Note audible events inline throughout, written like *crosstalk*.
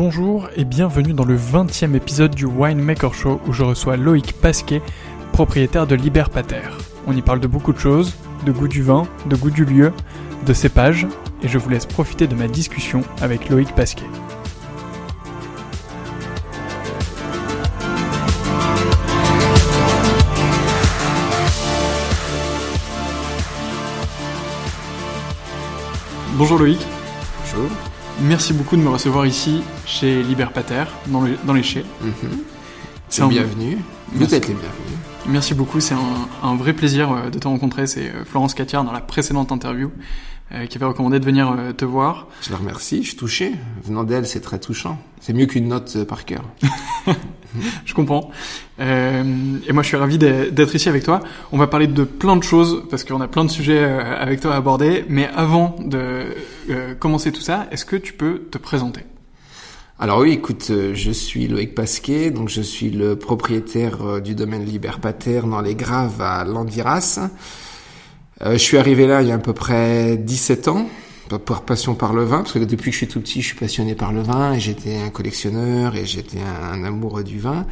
Bonjour et bienvenue dans le 20e épisode du Winemaker Show où je reçois Loïc Pasquet, propriétaire de Liberpater. On y parle de beaucoup de choses, de goût du vin, de goût du lieu, de cépage, et je vous laisse profiter de ma discussion avec Loïc Pasquet. Bonjour Loïc. Bonjour. Merci beaucoup de me recevoir ici chez Liberpater, dans, dans les Chais. Mhm. C'est un... bienvenu. Vous êtes les bienvenus. Merci beaucoup, c'est un, vrai plaisir euh, de te rencontrer. C'est euh, Florence Catière dans la précédente interview qui avait recommandé de venir te voir. Je la remercie, je suis touché. Venant d'elle, c'est très touchant. C'est mieux qu'une note par cœur. *laughs* je comprends. Euh, et moi, je suis ravi d'être ici avec toi. On va parler de plein de choses parce qu'on a plein de sujets euh, avec toi à aborder. Mais avant de euh, commencer tout ça, est-ce que tu peux te présenter? Alors oui, écoute, je suis Loïc Pasquet, donc je suis le propriétaire du domaine Liberpater dans les Graves à Landiras. Je suis arrivé là il y a à peu près 17 ans, par passion par le vin, parce que depuis que je suis tout petit, je suis passionné par le vin, et j'étais un collectionneur, et j'étais un, amoureux du vin.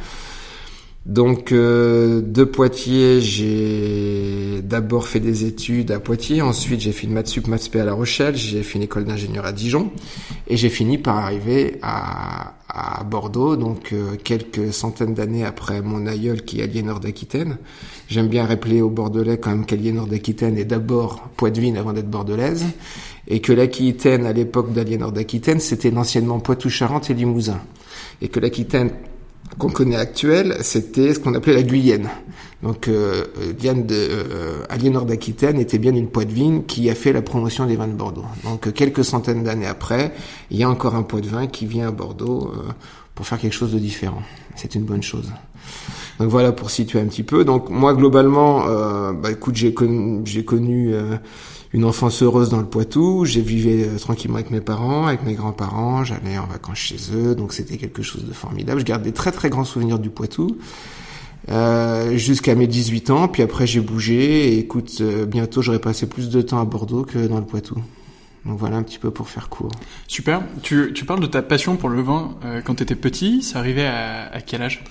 Donc euh, de Poitiers, j'ai d'abord fait des études à Poitiers, ensuite j'ai fait une maths sup maths à La Rochelle, j'ai fait une école d'ingénieur à Dijon et j'ai fini par arriver à, à Bordeaux, donc euh, quelques centaines d'années après mon aïeul qui est Aliénor d'Aquitaine. J'aime bien rappeler aux Bordelais quand même qu'Aliénor d'Aquitaine est d'abord poitevine avant d'être bordelaise et que l'Aquitaine à l'époque d'Aliénor d'Aquitaine c'était l'anciennement Poitou-Charentes et Limousin. et que l'Aquitaine qu'on connaît actuelle, c'était ce qu'on appelait la Guyenne. Donc euh, Diane de euh, Aliénor d'Aquitaine était bien une vigne qui a fait la promotion des vins de Bordeaux. Donc quelques centaines d'années après, il y a encore un pot de vin qui vient à Bordeaux euh, pour faire quelque chose de différent. C'est une bonne chose. Donc voilà pour situer un petit peu. Donc moi globalement, euh, bah écoute, j'ai connu, j'ai connu euh, une enfance heureuse dans le Poitou. J'ai vécu euh, tranquillement avec mes parents, avec mes grands-parents. J'allais en vacances chez eux, donc c'était quelque chose de formidable. Je garde des très très grands souvenirs du Poitou. Euh, jusqu'à mes 18 ans, puis après j'ai bougé et écoute, bientôt j'aurais passé plus de temps à Bordeaux que dans le Poitou. Donc voilà un petit peu pour faire court. Super. Tu, tu parles de ta passion pour le vin quand tu étais petit. Ça arrivait à, à quel âge?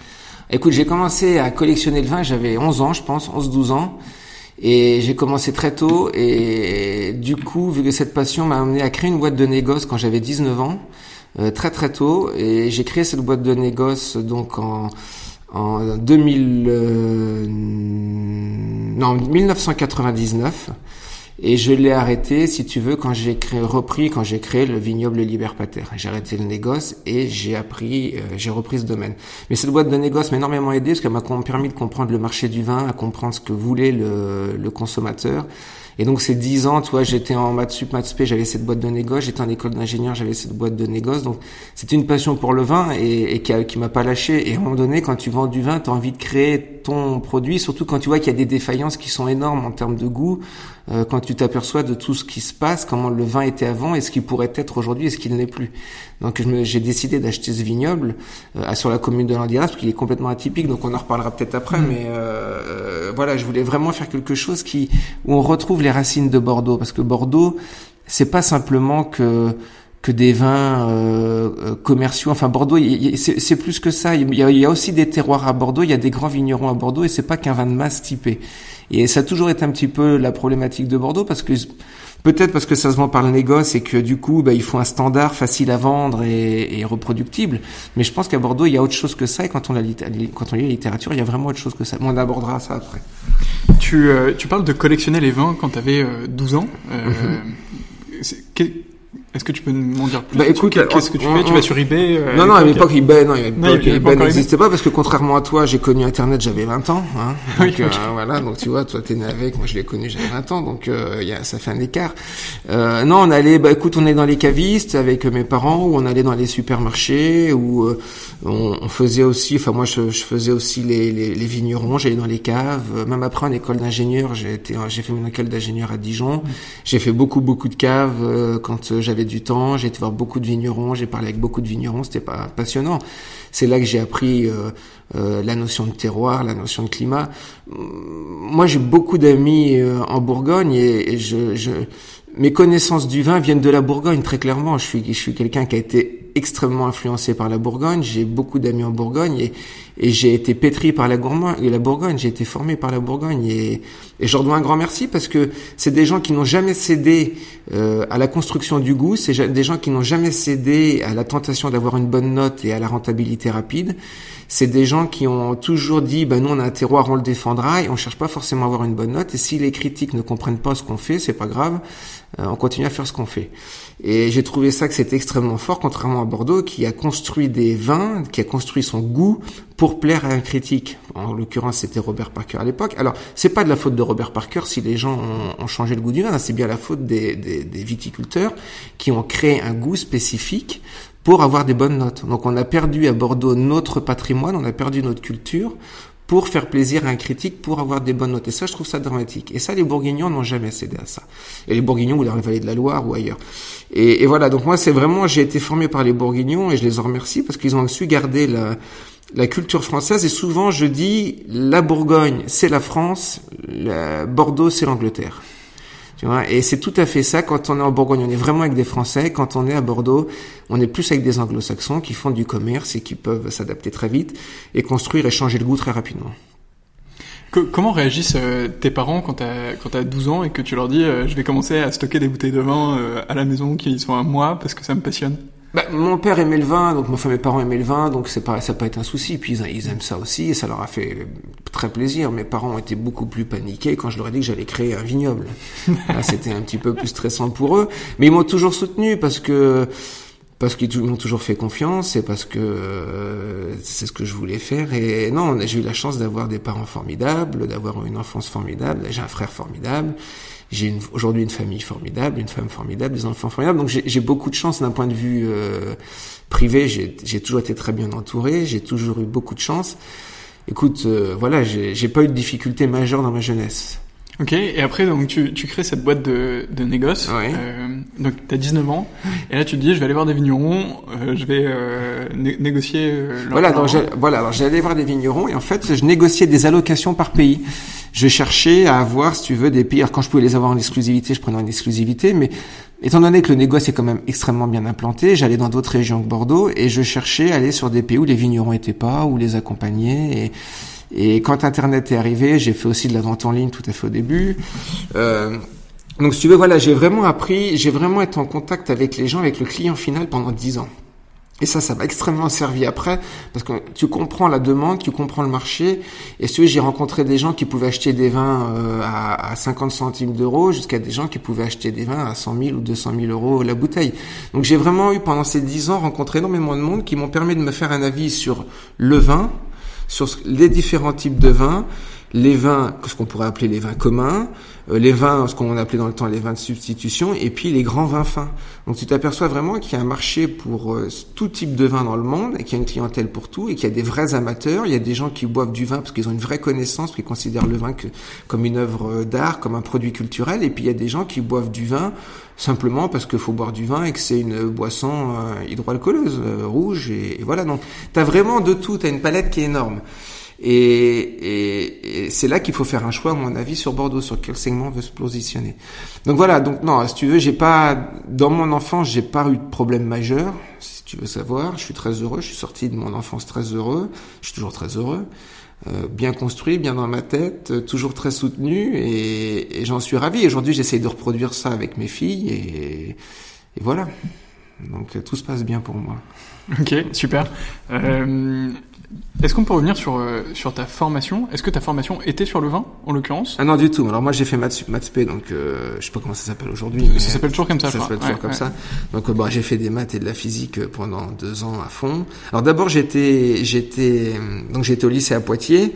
Écoute, j'ai commencé à collectionner le vin, j'avais 11 ans, je pense, 11-12 ans. Et j'ai commencé très tôt et du coup, vu que cette passion m'a amené à créer une boîte de négoce quand j'avais 19 ans, euh, très très tôt. Et j'ai créé cette boîte de négoce donc en, en 2000, euh, non, 1999. Et je l'ai arrêté, si tu veux, quand j'ai repris, quand j'ai créé le vignoble Liberpater. J'ai arrêté le négoce et j'ai appris, euh, j'ai repris ce domaine. Mais cette boîte de négoce m'a énormément aidé parce qu'elle m'a permis de comprendre le marché du vin, à comprendre ce que voulait le, le consommateur et donc ces dix ans, tu vois, j'étais en maths sup, maths spé, j'avais cette boîte de négoce, j'étais en école d'ingénieur, j'avais cette boîte de négoce. Donc c'était une passion pour le vin et, et qui, qui m'a pas lâché. Et à un moment donné, quand tu vends du vin, tu as envie de créer ton produit, surtout quand tu vois qu'il y a des défaillances qui sont énormes en termes de goût, euh, quand tu t'aperçois de tout ce qui se passe, comment le vin était avant et ce qu'il pourrait être aujourd'hui et ce qu'il n'est plus. Donc j'ai décidé d'acheter ce vignoble euh, sur la commune de Landiras parce qu'il est complètement atypique, donc on en reparlera peut-être après. Mm. Mais euh, euh, voilà, je voulais vraiment faire quelque chose qui où on retrouve les racines de Bordeaux, parce que Bordeaux, c'est pas simplement que que des vins euh, euh commerciaux. Enfin, Bordeaux, c'est plus que ça. Il y, a, il y, a, aussi des terroirs à Bordeaux. Il y a des grands vignerons à Bordeaux, et c'est pas qu'un vin de masse typé. Et ça a toujours été un petit peu la problématique de Bordeaux, parce que Peut-être parce que ça se vend par le négoce et que du coup, bah, il faut un standard facile à vendre et, et reproductible. Mais je pense qu'à Bordeaux, il y a autre chose que ça. Et quand on, la, quand on lit la littérature, il y a vraiment autre chose que ça. on abordera ça après. Tu, euh, tu parles de collectionner les vins quand tu avais 12 ans. Euh. *laughs* Est-ce que tu peux m'en dire plus Bah écoute, qu'est-ce que tu fais? Tu vas sur eBay euh, Non, non, à l'époque eBay, non, eBay n'existait pas parce que contrairement à toi, j'ai connu Internet, j'avais 20 ans. Hein, *laughs* donc euh, voilà, donc tu vois, toi t'es né avec, moi je l'ai connu, j'avais 20 ans, donc euh, y a, ça fait un écart. Euh, non, on allait, bah écoute, on est dans les cavistes avec mes parents, ou on allait dans les supermarchés, ou euh, on, on, faisait aussi, enfin moi je, je faisais aussi les, les, les vignerons, j'allais dans les caves. Même après en école d'ingénieur, j'ai été, j'ai fait mon école d'ingénieur à Dijon. J'ai fait beaucoup beaucoup de caves quand j'avais du temps, j'ai été voir beaucoup de vignerons, j'ai parlé avec beaucoup de vignerons, c'était pas passionnant. C'est là que j'ai appris euh, euh, la notion de terroir, la notion de climat. Moi, j'ai beaucoup d'amis euh, en Bourgogne et, je, je, mes connaissances du vin viennent de la Bourgogne très clairement. Je suis, je suis quelqu'un qui a été extrêmement influencé par la Bourgogne. J'ai beaucoup d'amis en Bourgogne et, et j'ai été pétri par la, Bourgogne. J'ai été formé par la Bourgogne et, et je leur dois un grand merci parce que c'est des gens qui n'ont jamais cédé euh, à la construction du goût. C'est des gens qui n'ont jamais cédé à la tentation d'avoir une bonne note et à la rentabilité rapide. C'est des gens qui ont toujours dit, ben nous on a un terroir, on le défendra et on cherche pas forcément à avoir une bonne note. Et si les critiques ne comprennent pas ce qu'on fait, c'est pas grave, on continue à faire ce qu'on fait. Et j'ai trouvé ça que c'était extrêmement fort, contrairement à Bordeaux, qui a construit des vins, qui a construit son goût pour plaire à un critique. En l'occurrence, c'était Robert Parker à l'époque. Alors, c'est pas de la faute de Robert Parker si les gens ont, changé le goût du vin, c'est bien la faute des, des, des viticulteurs qui ont créé un goût spécifique pour avoir des bonnes notes. Donc on a perdu à Bordeaux notre patrimoine, on a perdu notre culture pour faire plaisir à un critique, pour avoir des bonnes notes. Et ça, je trouve ça dramatique. Et ça, les Bourguignons n'ont jamais cédé à ça. Et les Bourguignons ou dans la vallée de la Loire ou ailleurs. Et, voilà, donc moi, c'est vraiment, j'ai été formé par les Bourguignons et je les en remercie parce qu'ils ont su garder la, la culture française. Et souvent, je dis, la Bourgogne, c'est la France, la Bordeaux, c'est l'Angleterre. Tu vois, et c'est tout à fait ça quand on est en Bourgogne, on est vraiment avec des Français. Quand on est à Bordeaux, on est plus avec des Anglo-Saxons qui font du commerce et qui peuvent s'adapter très vite et construire et changer le goût très rapidement. comment réagissent euh, tes parents quand t'as as 12 ans et que tu leur dis euh, je vais commencer à stocker des bouteilles de vin euh, à la maison qui sont à moi parce que ça me passionne? Bah, mon père aimait le vin, donc enfin mes parents aimaient le vin, donc c'est pas ça peut être un souci. Puis ils, aiment ça aussi et ça leur a fait très plaisir. Mes parents ont été beaucoup plus paniqués quand je leur ai dit que j'allais créer un vignoble. *laughs* Là, c'était un petit peu plus stressant pour eux, mais ils m'ont toujours soutenu parce que parce qu'ils m'ont toujours fait confiance et parce que euh, c'est ce que je voulais faire. Et non, j'ai eu la chance d'avoir des parents formidables, d'avoir une enfance formidable. J'ai un frère formidable. J'ai aujourd'hui une famille formidable, une femme formidable, des enfants formidables. Donc j'ai beaucoup de chance d'un point de vue euh, privé. J'ai toujours été très bien entouré. J'ai toujours eu beaucoup de chance. Écoute, euh, voilà, j'ai pas eu de difficultés majeures dans ma jeunesse. Ok, et après donc tu, tu crées cette boîte de, de négoce. Ouais. Euh, donc tu as 19 ans, et là tu te dis je vais aller voir des vignerons, euh, je vais euh, négocier. Euh, leur voilà, donc voilà, alors j'allais voir des vignerons et en fait je négociais des allocations par pays. Je cherchais à avoir, si tu veux, des pays. Alors quand je pouvais les avoir en exclusivité, je prenais en exclusivité, mais étant donné que le négoce est quand même extrêmement bien implanté, j'allais dans d'autres régions que Bordeaux et je cherchais à aller sur des pays où les vignerons étaient pas, où les accompagner et et quand Internet est arrivé, j'ai fait aussi de la vente en ligne tout à fait au début. Euh, donc si tu veux, voilà, j'ai vraiment appris, j'ai vraiment été en contact avec les gens, avec le client final pendant dix ans. Et ça, ça m'a extrêmement servi après, parce que tu comprends la demande, tu comprends le marché. Et si j'ai rencontré des gens qui pouvaient acheter des vins euh, à, à 50 centimes d'euros, jusqu'à des gens qui pouvaient acheter des vins à 100 000 ou 200 000 euros la bouteille. Donc j'ai vraiment eu pendant ces dix ans rencontré énormément de monde qui m'ont permis de me faire un avis sur le vin, sur les différents types de vins, les vins, ce qu'on pourrait appeler les vins communs, euh, les vins, ce qu'on appelait dans le temps les vins de substitution, et puis les grands vins fins. Donc tu t'aperçois vraiment qu'il y a un marché pour euh, tout type de vin dans le monde, et qu'il y a une clientèle pour tout, et qu'il y a des vrais amateurs, il y a des gens qui boivent du vin parce qu'ils ont une vraie connaissance, qui considèrent le vin que, comme une œuvre euh, d'art, comme un produit culturel, et puis il y a des gens qui boivent du vin simplement parce qu'il faut boire du vin et que c'est une boisson hydroalcooleuse, rouge, et, voilà. Donc tu as vraiment de tout, tu as une palette qui est énorme. Et, et, et c'est là qu'il faut faire un choix, à mon avis, sur Bordeaux, sur quel segment on veut se positionner. Donc voilà, donc non, si tu veux, j'ai pas, dans mon enfance, j'ai pas eu de problème majeur, si tu veux savoir. Je suis très heureux, je suis sorti de mon enfance très heureux, je suis toujours très heureux. Euh, bien construit, bien dans ma tête, euh, toujours très soutenu et, et j'en suis ravi. Aujourd'hui, j'essaye de reproduire ça avec mes filles et, et voilà. Donc euh, tout se passe bien pour moi. *laughs* Ok, super. Euh, est-ce qu'on peut revenir sur, euh, sur ta formation? Est-ce que ta formation était sur le vin, en l'occurrence? Ah non, du tout. Alors moi, j'ai fait maths, maths P, donc euh, je sais pas comment ça s'appelle aujourd'hui. Ça s'appelle toujours comme ça, Ça s'appelle toujours Ouais, comme ouais. ça. Donc euh, bon, j'ai fait des maths et de la physique euh, pendant deux ans à fond. Alors d'abord, j'étais, j'étais, donc j'étais au lycée à Poitiers.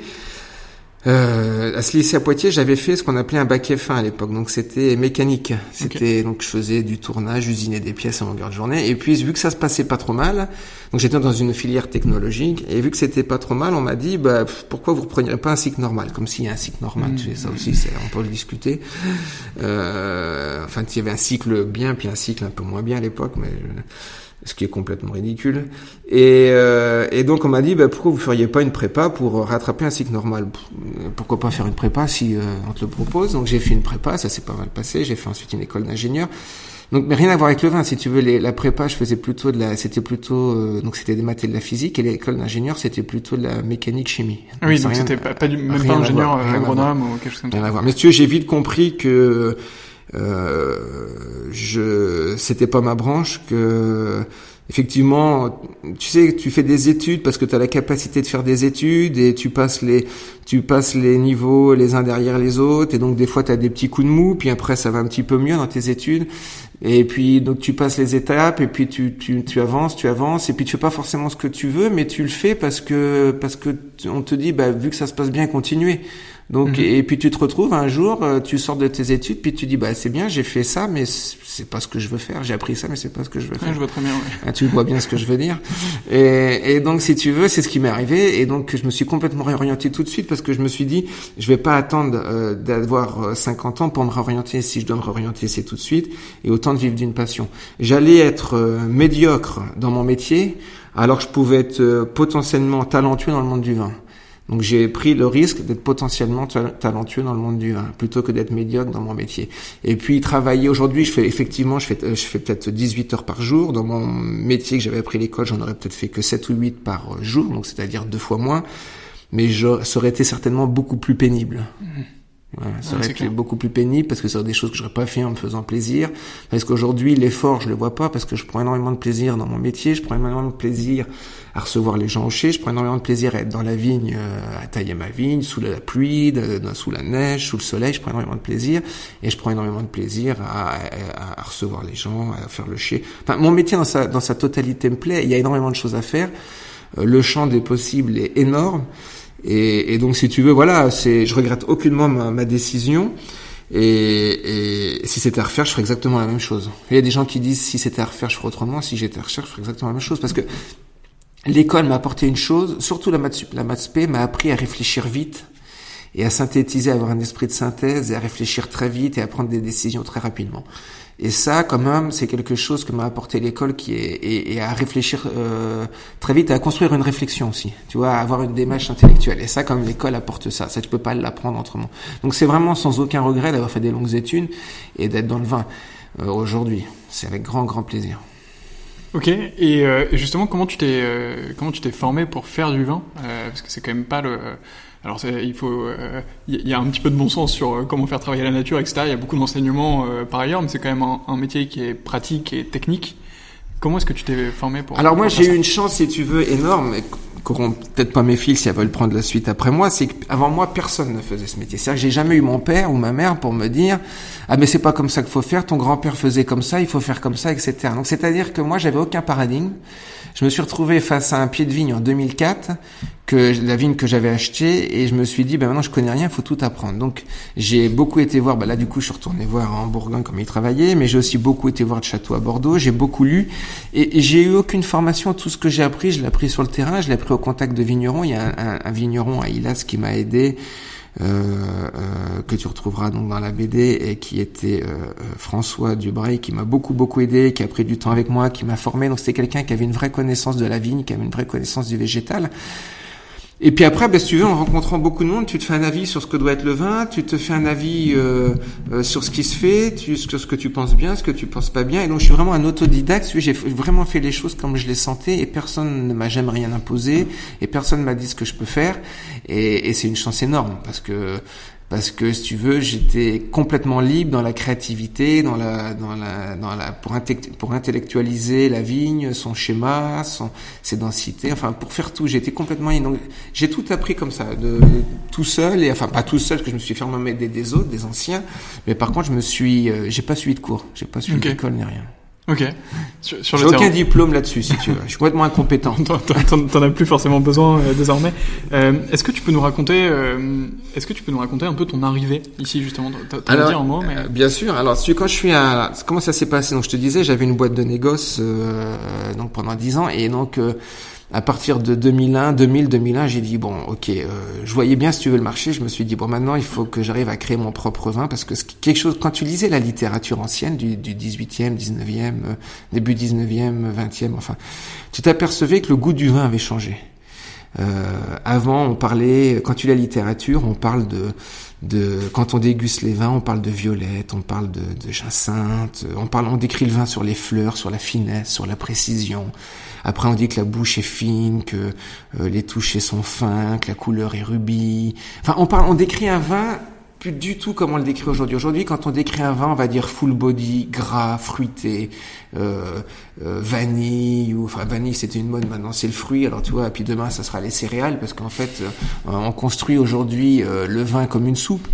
Euh, à ce lycée à Poitiers, j'avais fait ce qu'on appelait un bac F1 à l'époque. Donc c'était mécanique. C'était donc je faisais du tournage, usinais des pièces en longueur de journée. Et puis vu que ça se passait pas trop mal, donc j'étais dans une filière technologique. Et vu que c'était pas trop mal, on m'a dit bah pourquoi vous repreniez pas un cycle normal, comme s'il y a un cycle normal. Mmh. Tu sais ça aussi, c'est on peut le discuter. Euh, enfin, il y avait un cycle bien puis un cycle un peu moins bien à l'époque, mais euh, ce qui est complètement ridicule. Et, euh, et donc on m'a dit bah, pourquoi vous feriez pas une prépa pour rattraper un cycle normal? Pourquoi pas faire une prépa si euh, on te le propose? Donc j'ai fait une prépa, ça s'est pas mal passé. J'ai fait ensuite une école d'ingénieur. Donc mais rien à voir avec le vin, si tu veux. Les, la prépa, je faisais plutôt de la, c'était plutôt euh, donc c'était des maths et de la physique, et l'école d'ingénieur c'était plutôt de la mécanique chimie. Oui, donc rien- c'était pas, pas du, même rien pas ingénieur euh, rien agronome ou quelque chose comme Rien ça. à voir. Mais si tu veux, j'ai vite compris que euh, je c'était pas ma branche que effectivement tu sais tu fais des études parce que tu as la capacité de faire des études et tu passes les tu passes les niveaux les uns derrière les autres et donc des fois tu as des petits coups de mou puis après ça va un petit peu mieux dans tes études et puis donc tu passes les étapes et puis tu, tu, tu avances, tu avances et puis tu fais pas forcément ce que tu veux mais tu le fais parce que parce que on te dit bah vu que ça se passe bien continuer. Donc Mhm. et puis tu te retrouves un jour euh, tu sors de tes études puis tu dis bah c'est bien, j'ai fait ça mais c'est pas ce que je veux faire, j'ai appris ça mais c'est pas ce que je veux Ouais, faire. je vois très bien. ouais. Ah, tu vois bien ce que je veux dire. *laughs* Et, et donc, si tu veux, c'est ce qui m'est arrivé. Et donc, je me suis complètement réorienté tout de suite parce que je me suis dit, je vais pas attendre euh, d'avoir euh, 50 ans pour me réorienter. Si je dois me réorienter, c'est tout de suite. Et autant de vivre d'une passion. J'allais être euh, médiocre dans mon métier, alors que je pouvais être euh, potentiellement talentueux dans le monde du vin. Donc j'ai pris le risque d'être potentiellement ta- talentueux dans le monde du vin, plutôt que d'être médiocre dans mon métier. Et puis travailler aujourd'hui, je fais effectivement, je fais, euh, je fais peut-être 18 heures par jour. Dans mon métier que j'avais appris à l'école, j'en aurais peut-être fait que 7 ou 8 par jour, donc c'est-à-dire deux fois moins. Mais je, ça aurait été certainement beaucoup plus pénible. Ça aurait été beaucoup plus pénible parce que c'est des choses que j'aurais pas fait en me faisant plaisir. Parce qu'aujourd'hui, l'effort, je le vois pas parce que je prends énormément de plaisir dans mon métier, je prends énormément de plaisir à recevoir les gens au chai, je prends énormément de plaisir à être dans la vigne, euh, à tailler ma vigne, sous la pluie, sous la neige, sous le soleil, je prends énormément de plaisir et je prends énormément de plaisir à, à, recevoir les gens, à faire le chai. Enfin, mon métier dans sa, dans sa totalité me plaît, il y a énormément de choses à faire. Euh, le champ des possibles est énorme. Et, et, donc, si tu veux, voilà, c'est, je regrette aucunement ma, ma décision. Et, et, si c'était à refaire, je ferais exactement la même chose. Il y a des gens qui disent si c'était à refaire, je ferais autrement. Si j'étais à refaire, je ferais exactement la même chose. Parce que l'école m'a apporté une chose, surtout la maths, la maths m'a appris à réfléchir vite et à synthétiser, à avoir un esprit de synthèse et à réfléchir très vite et à prendre des décisions très rapidement. Et ça, quand même, c'est quelque chose que m'a apporté l'école, qui est et, et, à réfléchir euh, très vite, à construire une réflexion aussi. Tu vois, à avoir une démarche intellectuelle. Et ça, comme l'école apporte ça, ça tu peux pas l'apprendre autrement. Donc c'est vraiment sans aucun regret d'avoir fait des longues études et d'être dans le vin euh, aujourd'hui. C'est avec grand grand plaisir. Ok. Et euh, justement, comment tu t'es euh, comment tu t'es formé pour faire du vin? Parce que c'est quand même pas le alors il faut, il euh, y a un petit peu de bon sens sur euh, comment faire travailler la nature, etc. Il y a beaucoup d'enseignements euh, par ailleurs, mais c'est quand même un, un, métier qui est pratique et technique. Comment est-ce que tu t'es formé pour Alors moi j'ai eu une chance, si tu veux, énorme, qu'auront peut-être pas mes filles si elles veulent prendre la suite après moi, c'est qu'avant moi personne ne faisait ce métier. C'est-à-dire que j'ai jamais eu mon père ou ma mère pour me dire ah mais c'est pas comme ça qu'il faut faire, ton grand-père faisait comme ça, il faut faire comme ça, etc. Donc c'est-à-dire que moi j'avais aucun paradigme. Je me suis retrouvé face à un pied de vigne en 2004, que la vigne que j'avais achetée, et je me suis dit, ben maintenant je connais rien, il faut tout apprendre. Donc j'ai beaucoup été voir, ben là du coup je suis retourné voir en Bourgogne comme il travaillait, mais j'ai aussi beaucoup été voir de château à Bordeaux, j'ai beaucoup lu, et, j'ai eu aucune formation. Tout ce que j'ai appris, je l'ai appris sur le terrain, je l'ai appris au contact de vignerons. Il y a un, vigneron à Ilas qui m'a aidé euh, euh, que tu retrouveras donc dans la BD et qui était euh, François Dubray qui m'a beaucoup beaucoup aidé, qui a pris du temps avec moi, qui m'a formé. Donc c'était quelqu'un qui avait une vraie connaissance de la vigne, qui avait une vraie connaissance du végétal. Et puis après, ben, si tu veux, en rencontrant beaucoup de monde, tu te fais un avis sur ce que doit être le vin, tu te fais un avis euh, euh, sur ce qui se fait, tu, sur ce que tu penses bien, ce que tu penses pas bien. Et donc, je suis vraiment un autodidacte. J'ai vraiment fait les choses comme je les sentais, et personne ne m'a jamais rien imposé, et personne m'a dit ce que je peux faire. Et, et c'est une chance énorme parce que parce que si tu veux, j'étais complètement libre dans la créativité, dans la, dans la, dans la, pour, pour intellectualiser la vigne, son schéma, son, ses densités, enfin pour faire tout, j'étais complètement j'ai tout appris comme ça, de, tout seul et enfin pas tout seul, parce que je me suis fait des, des autres, des anciens, mais par contre je me suis, euh, j'ai pas suivi de cours, j'ai pas suivi d'école ni rien. Ok. Sur, sur J'ai aucun diplôme là-dessus, si tu veux. Je suis complètement incompétent. *laughs* T'en as plus forcément besoin euh, désormais. Euh, est-ce que tu peux nous raconter, euh, est-ce que tu peux nous raconter un peu ton arrivée ici justement? T'as dit un mot, mais euh, bien sûr. Alors, tu, quand je suis à, comment ça s'est passé? Donc, je te disais, j'avais une boîte de négoce donc pendant dix ans, et donc à partir de 2001, 2000, 2001, j'ai dit bon, ok, euh, je voyais bien si tu veux le marché. Je me suis dit bon, maintenant il faut que j'arrive à créer mon propre vin parce que quelque chose. Quand tu lisais la littérature ancienne du, du 18e, 19e, euh, début 19e, 20e, enfin, tu t'apercevais que le goût du vin avait changé. Euh, avant, on parlait, quand tu lis la littérature, on parle de, de, quand on déguste les vins, on parle de violette, on parle de, de jacinthe, on parle, on décrit le vin sur les fleurs, sur la finesse, sur la précision. Après, on dit que la bouche est fine, que euh, les touchés sont fins, que la couleur est rubis. Enfin, on parle, on décrit un vin plus du tout comme on le décrit aujourd'hui. Aujourd'hui, quand on décrit un vin, on va dire full body, gras, fruité, euh, euh, vanille ou enfin vanille c'était une mode maintenant c'est le fruit. Alors tu vois et puis demain ça sera les céréales parce qu'en fait euh, on construit aujourd'hui euh, le vin comme une soupe.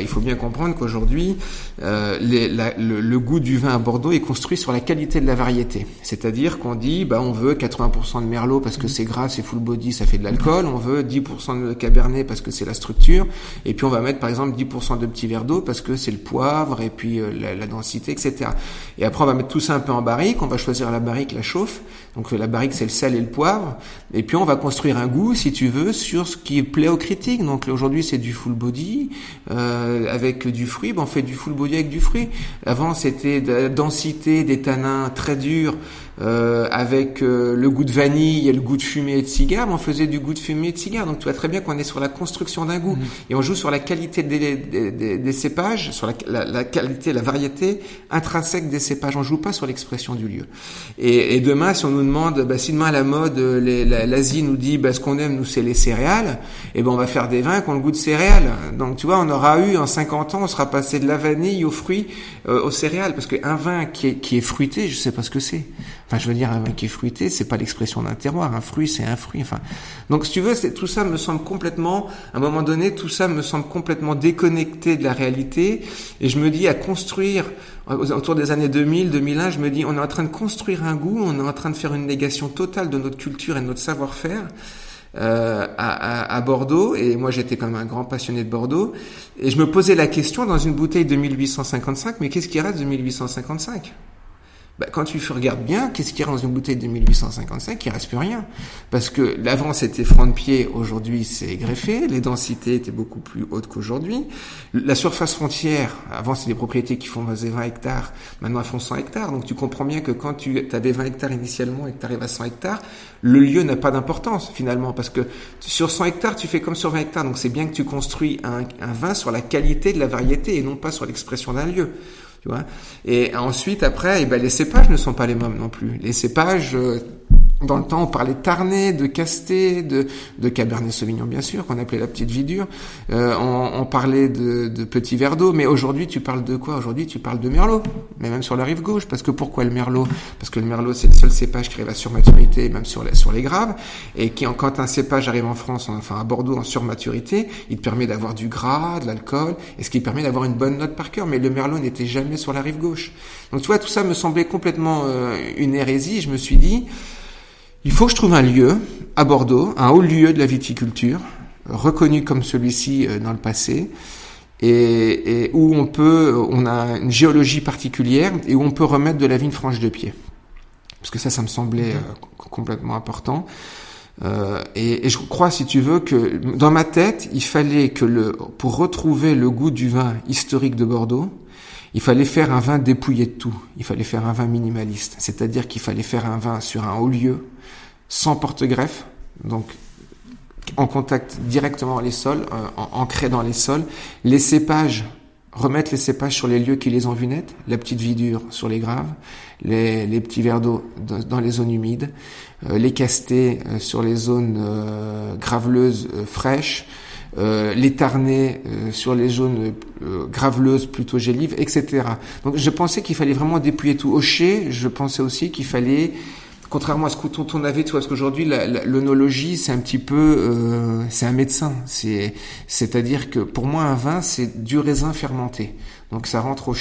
Il faut bien comprendre qu'aujourd'hui le, le, goût du vin à Bordeaux est construit sur la qualité de la variété. C'est-à-dire qu'on dit bah on veut 80% de merlot parce que c'est gras c'est full body ça fait de l'alcool. On veut 10% de cabernet parce que c'est la structure. Et puis on va mettre par exemple 10% de petits verres d'eau parce que c'est le poivre et puis la, la, densité etc et après on va mettre tout un peu en barrique, on va choisir la barrique, la chauffe. Donc la barrique c'est le sel et le poivre. Et puis on va construire un goût, si tu veux, sur ce qui plaît aux critiques. Donc aujourd'hui c'est du full body euh, avec du fruit. Ben, on fait du full body avec du fruit. Avant c'était de la densité, des tanins très durs. Euh, avec euh, le goût de vanille et le goût de fumée et de cigare, on faisait du goût de fumée et de cigare. Donc tu vois très bien qu'on est sur la construction d'un goût. Mmh. Et on joue sur la qualité des, des, des, des cépages, sur la, la, la, qualité, la variété intrinsèque des cépages. On joue pas sur l'expression du lieu. Et, et, demain, si on nous demande, bah, si demain à la mode, l'Asie nous dit, bah, ce qu'on aime, nous, c'est les céréales, et eh ben on va faire des vins qui ont le goût de céréales. Donc, tu vois, on aura eu, en 50 ans, on sera passé de la vanille aux fruits, aux céréales, parce qu'un vin qui est, qui est fruité, je sais pas ce que c'est. Enfin, je veux dire, un vin qui est fruité, c'est pas l'expression d'un terroir. Un fruit, c'est un fruit. Enfin, donc, si tu veux, tout ça me semble complètement, à un moment donné, tout ça me semble complètement déconnecté de la réalité. Et je me dis, à construire, autour des années 2000, 2001, je me dis, on est en train de construire un goût, on est en train de faire une négation totale de notre culture et de notre savoir-faire. Euh, à, à, Bordeaux, et moi j'étais quand même un grand passionné de Bordeaux, et je me posais la question dans une bouteille de 1855, mais qu'est-ce qui reste de 1855 bah, quand tu regardes bien, qu'est-ce qu'il y a dans une bouteille de 1855 Il reste plus rien. Parce que l'avant c'était franc de pied, aujourd'hui c'est greffé, les densités étaient beaucoup plus hautes qu'aujourd'hui. La surface frontière, avant c'est des propriétés qui font 20 hectares, maintenant elles font 100 hectares. Donc tu comprends bien que quand tu avais 20 hectares initialement et que tu arrives à 100 hectares, le lieu n'a pas d'importance finalement. Parce que sur 100 hectares, tu fais comme sur 20 hectares. Donc c'est bien que tu construis un, un vin sur la qualité de la variété et non pas sur l'expression d'un lieu. Tu vois et ensuite, après, eh ben, les cépages ne sont pas les mêmes non plus. Les cépages, euh, dans le temps, on parlait de de Casté, de, de Cabernet Sauvignon, bien sûr, qu'on appelait la petite vie dure. Euh, on, on, parlait de, de petits verres d'eau, mais aujourd'hui, tu parles de quoi? Aujourd'hui, tu parles de Merlot, mais même sur la rive gauche. Parce que pourquoi le Merlot? Parce que le Merlot, c'est le seul cépage qui arrive à surmaturité, même sur les, sur les graves, et qui, quand un cépage arrive en France, enfin à Bordeaux, en surmaturité, il te permet d'avoir du gras, de l'alcool, et ce qui permet d'avoir une bonne note par cœur. Mais le Merlot n'était jamais sur la rive gauche. Donc tu vois, tout ça me semblait complètement euh, une hérésie. Je me suis dit, il faut que je trouve un lieu à Bordeaux, un haut lieu de la viticulture, reconnu comme celui-ci euh, dans le passé, et, où on peut, on a une géologie particulière et où on peut remettre de la vigne franche de pied. Parce que ça, ça me semblait euh, complètement important. Euh, et, et, je crois, si tu veux, que dans ma tête, il fallait que le, pour retrouver le goût du vin historique de Bordeaux, il fallait faire un vin dépouillé de tout. Il fallait faire un vin minimaliste. C'est-à-dire qu'il fallait faire un vin sur un haut lieu, sans porte-greffe, donc en contact directement les sols, euh, ancré dans les sols. Les cépages, remettre les cépages sur les lieux qui les ont vus naître, la petite vie dure sur les graves, les, petits verres d'eau dans les zones humides, euh, les castés euh, sur les zones graveleuses fraîches, euh, euh, sur les zones euh, graveleuses plutôt gélives, etc. Donc je pensais qu'il fallait vraiment dépouiller tout. Chai, je pensais aussi qu'il fallait contrairement à ce qu'on on avait, tu vois, parce qu'aujourd'hui l'onologie c'est un petit peu, euh, c'est un médecin. C'est, c'est-à-dire que pour moi un vin c'est du raisin fermenté. Donc ça rentre au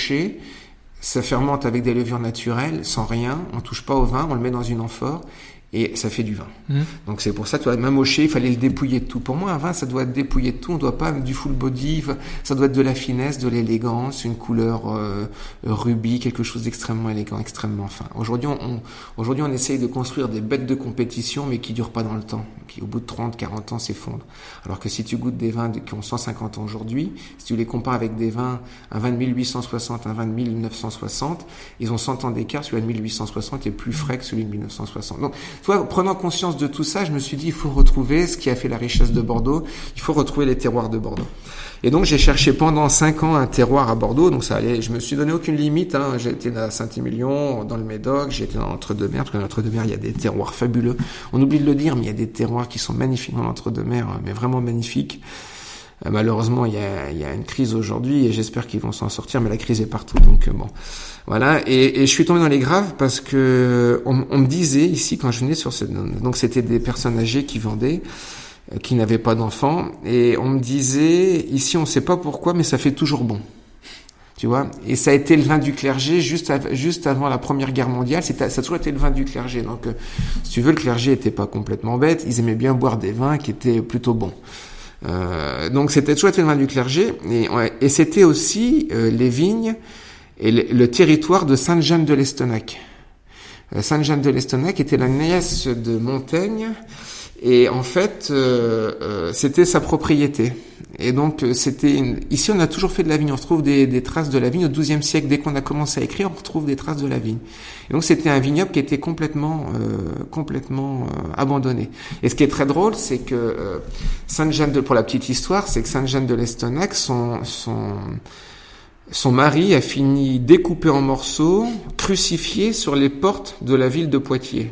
ça fermente avec des levures naturelles, sans rien. On touche pas au vin, on le met dans une amphore et ça fait du vin. Mmh. Donc c'est pour ça, tu vois, même au chai, il fallait le dépouiller de tout. Pour moi, un vin, ça doit être dépouillé de tout. On doit pas du full body, ça doit être de la finesse, de l'élégance, une couleur euh, rubis, quelque chose d'extrêmement élégant, extrêmement fin. Aujourd'hui, on, aujourd'hui, on essaye de construire des bêtes de compétition, mais qui durent pas dans le temps, qui au bout de 30, 40 ans s'effondrent. Alors que si tu goûtes des vins qui ont 150 ans aujourd'hui, si tu les compares avec des vins, un vin de 1860, un vin de 1960, ils ont 100 ans d'écart, celui de 1860 est plus frais que celui de 1960. Donc, prenant conscience de tout ça, je me suis dit, il faut retrouver ce qui a fait la richesse de Bordeaux, il faut retrouver les terroirs de Bordeaux. Et donc j'ai cherché pendant cinq ans un terroir à Bordeaux, donc ça allait, je me suis donné aucune limite, hein. j'ai été à Saint-Émilion, dans le Médoc, j'ai été dans l'Entre-deux-Mers, parce que dans l'Entre-deux-Mers il y a des terroirs fabuleux. On oublie de le dire, mais il y a des terroirs qui sont magnifiques dans l'Entre-deux-Mers, mais vraiment magnifiques. Euh, malheureusement, il y a, y a une crise aujourd'hui et j'espère qu'ils vont s'en sortir, mais la crise est partout, donc euh, bon. Voilà, et, et, je suis tombé dans les graves parce que on, on me disait ici quand je venais sur cette, donc c'était des personnes âgées qui vendaient, euh, qui n'avaient pas d'enfants, et on me disait ici on ne sait pas pourquoi, mais ça fait toujours bon. Tu vois, et ça a été le vin du clergé juste, juste avant la Première Guerre mondiale. Ça a toujours été le vin du clergé. Donc, si tu veux, le clergé était pas complètement bête. Ils aimaient bien boire des vins qui étaient plutôt bons. Euh, donc c'était été le vin du clergé, et, et c'était aussi euh, les vignes et le, territoire de Sainte-Jeanne de l'Estonac. Euh, Sainte-Jeanne de l'Estonac était la nièce de Montaigne, et en fait, euh, euh, c'était sa propriété. Et donc, c'était ici, on a toujours fait de la vigne. On retrouve des, des traces de la vigne au XIIe siècle. Dès qu'on a commencé à écrire, on retrouve des traces de la vigne. Et donc, c'était un vignoble qui était complètement, euh, complètement abandonné. Et ce qui est très drôle, c'est que Sainte-Jeanne de, pour la petite histoire, c'est que Sainte-Jeanne de l'Estonac, son, son son mari a fini découpé en morceaux, crucifié sur les portes de la ville de Poitiers.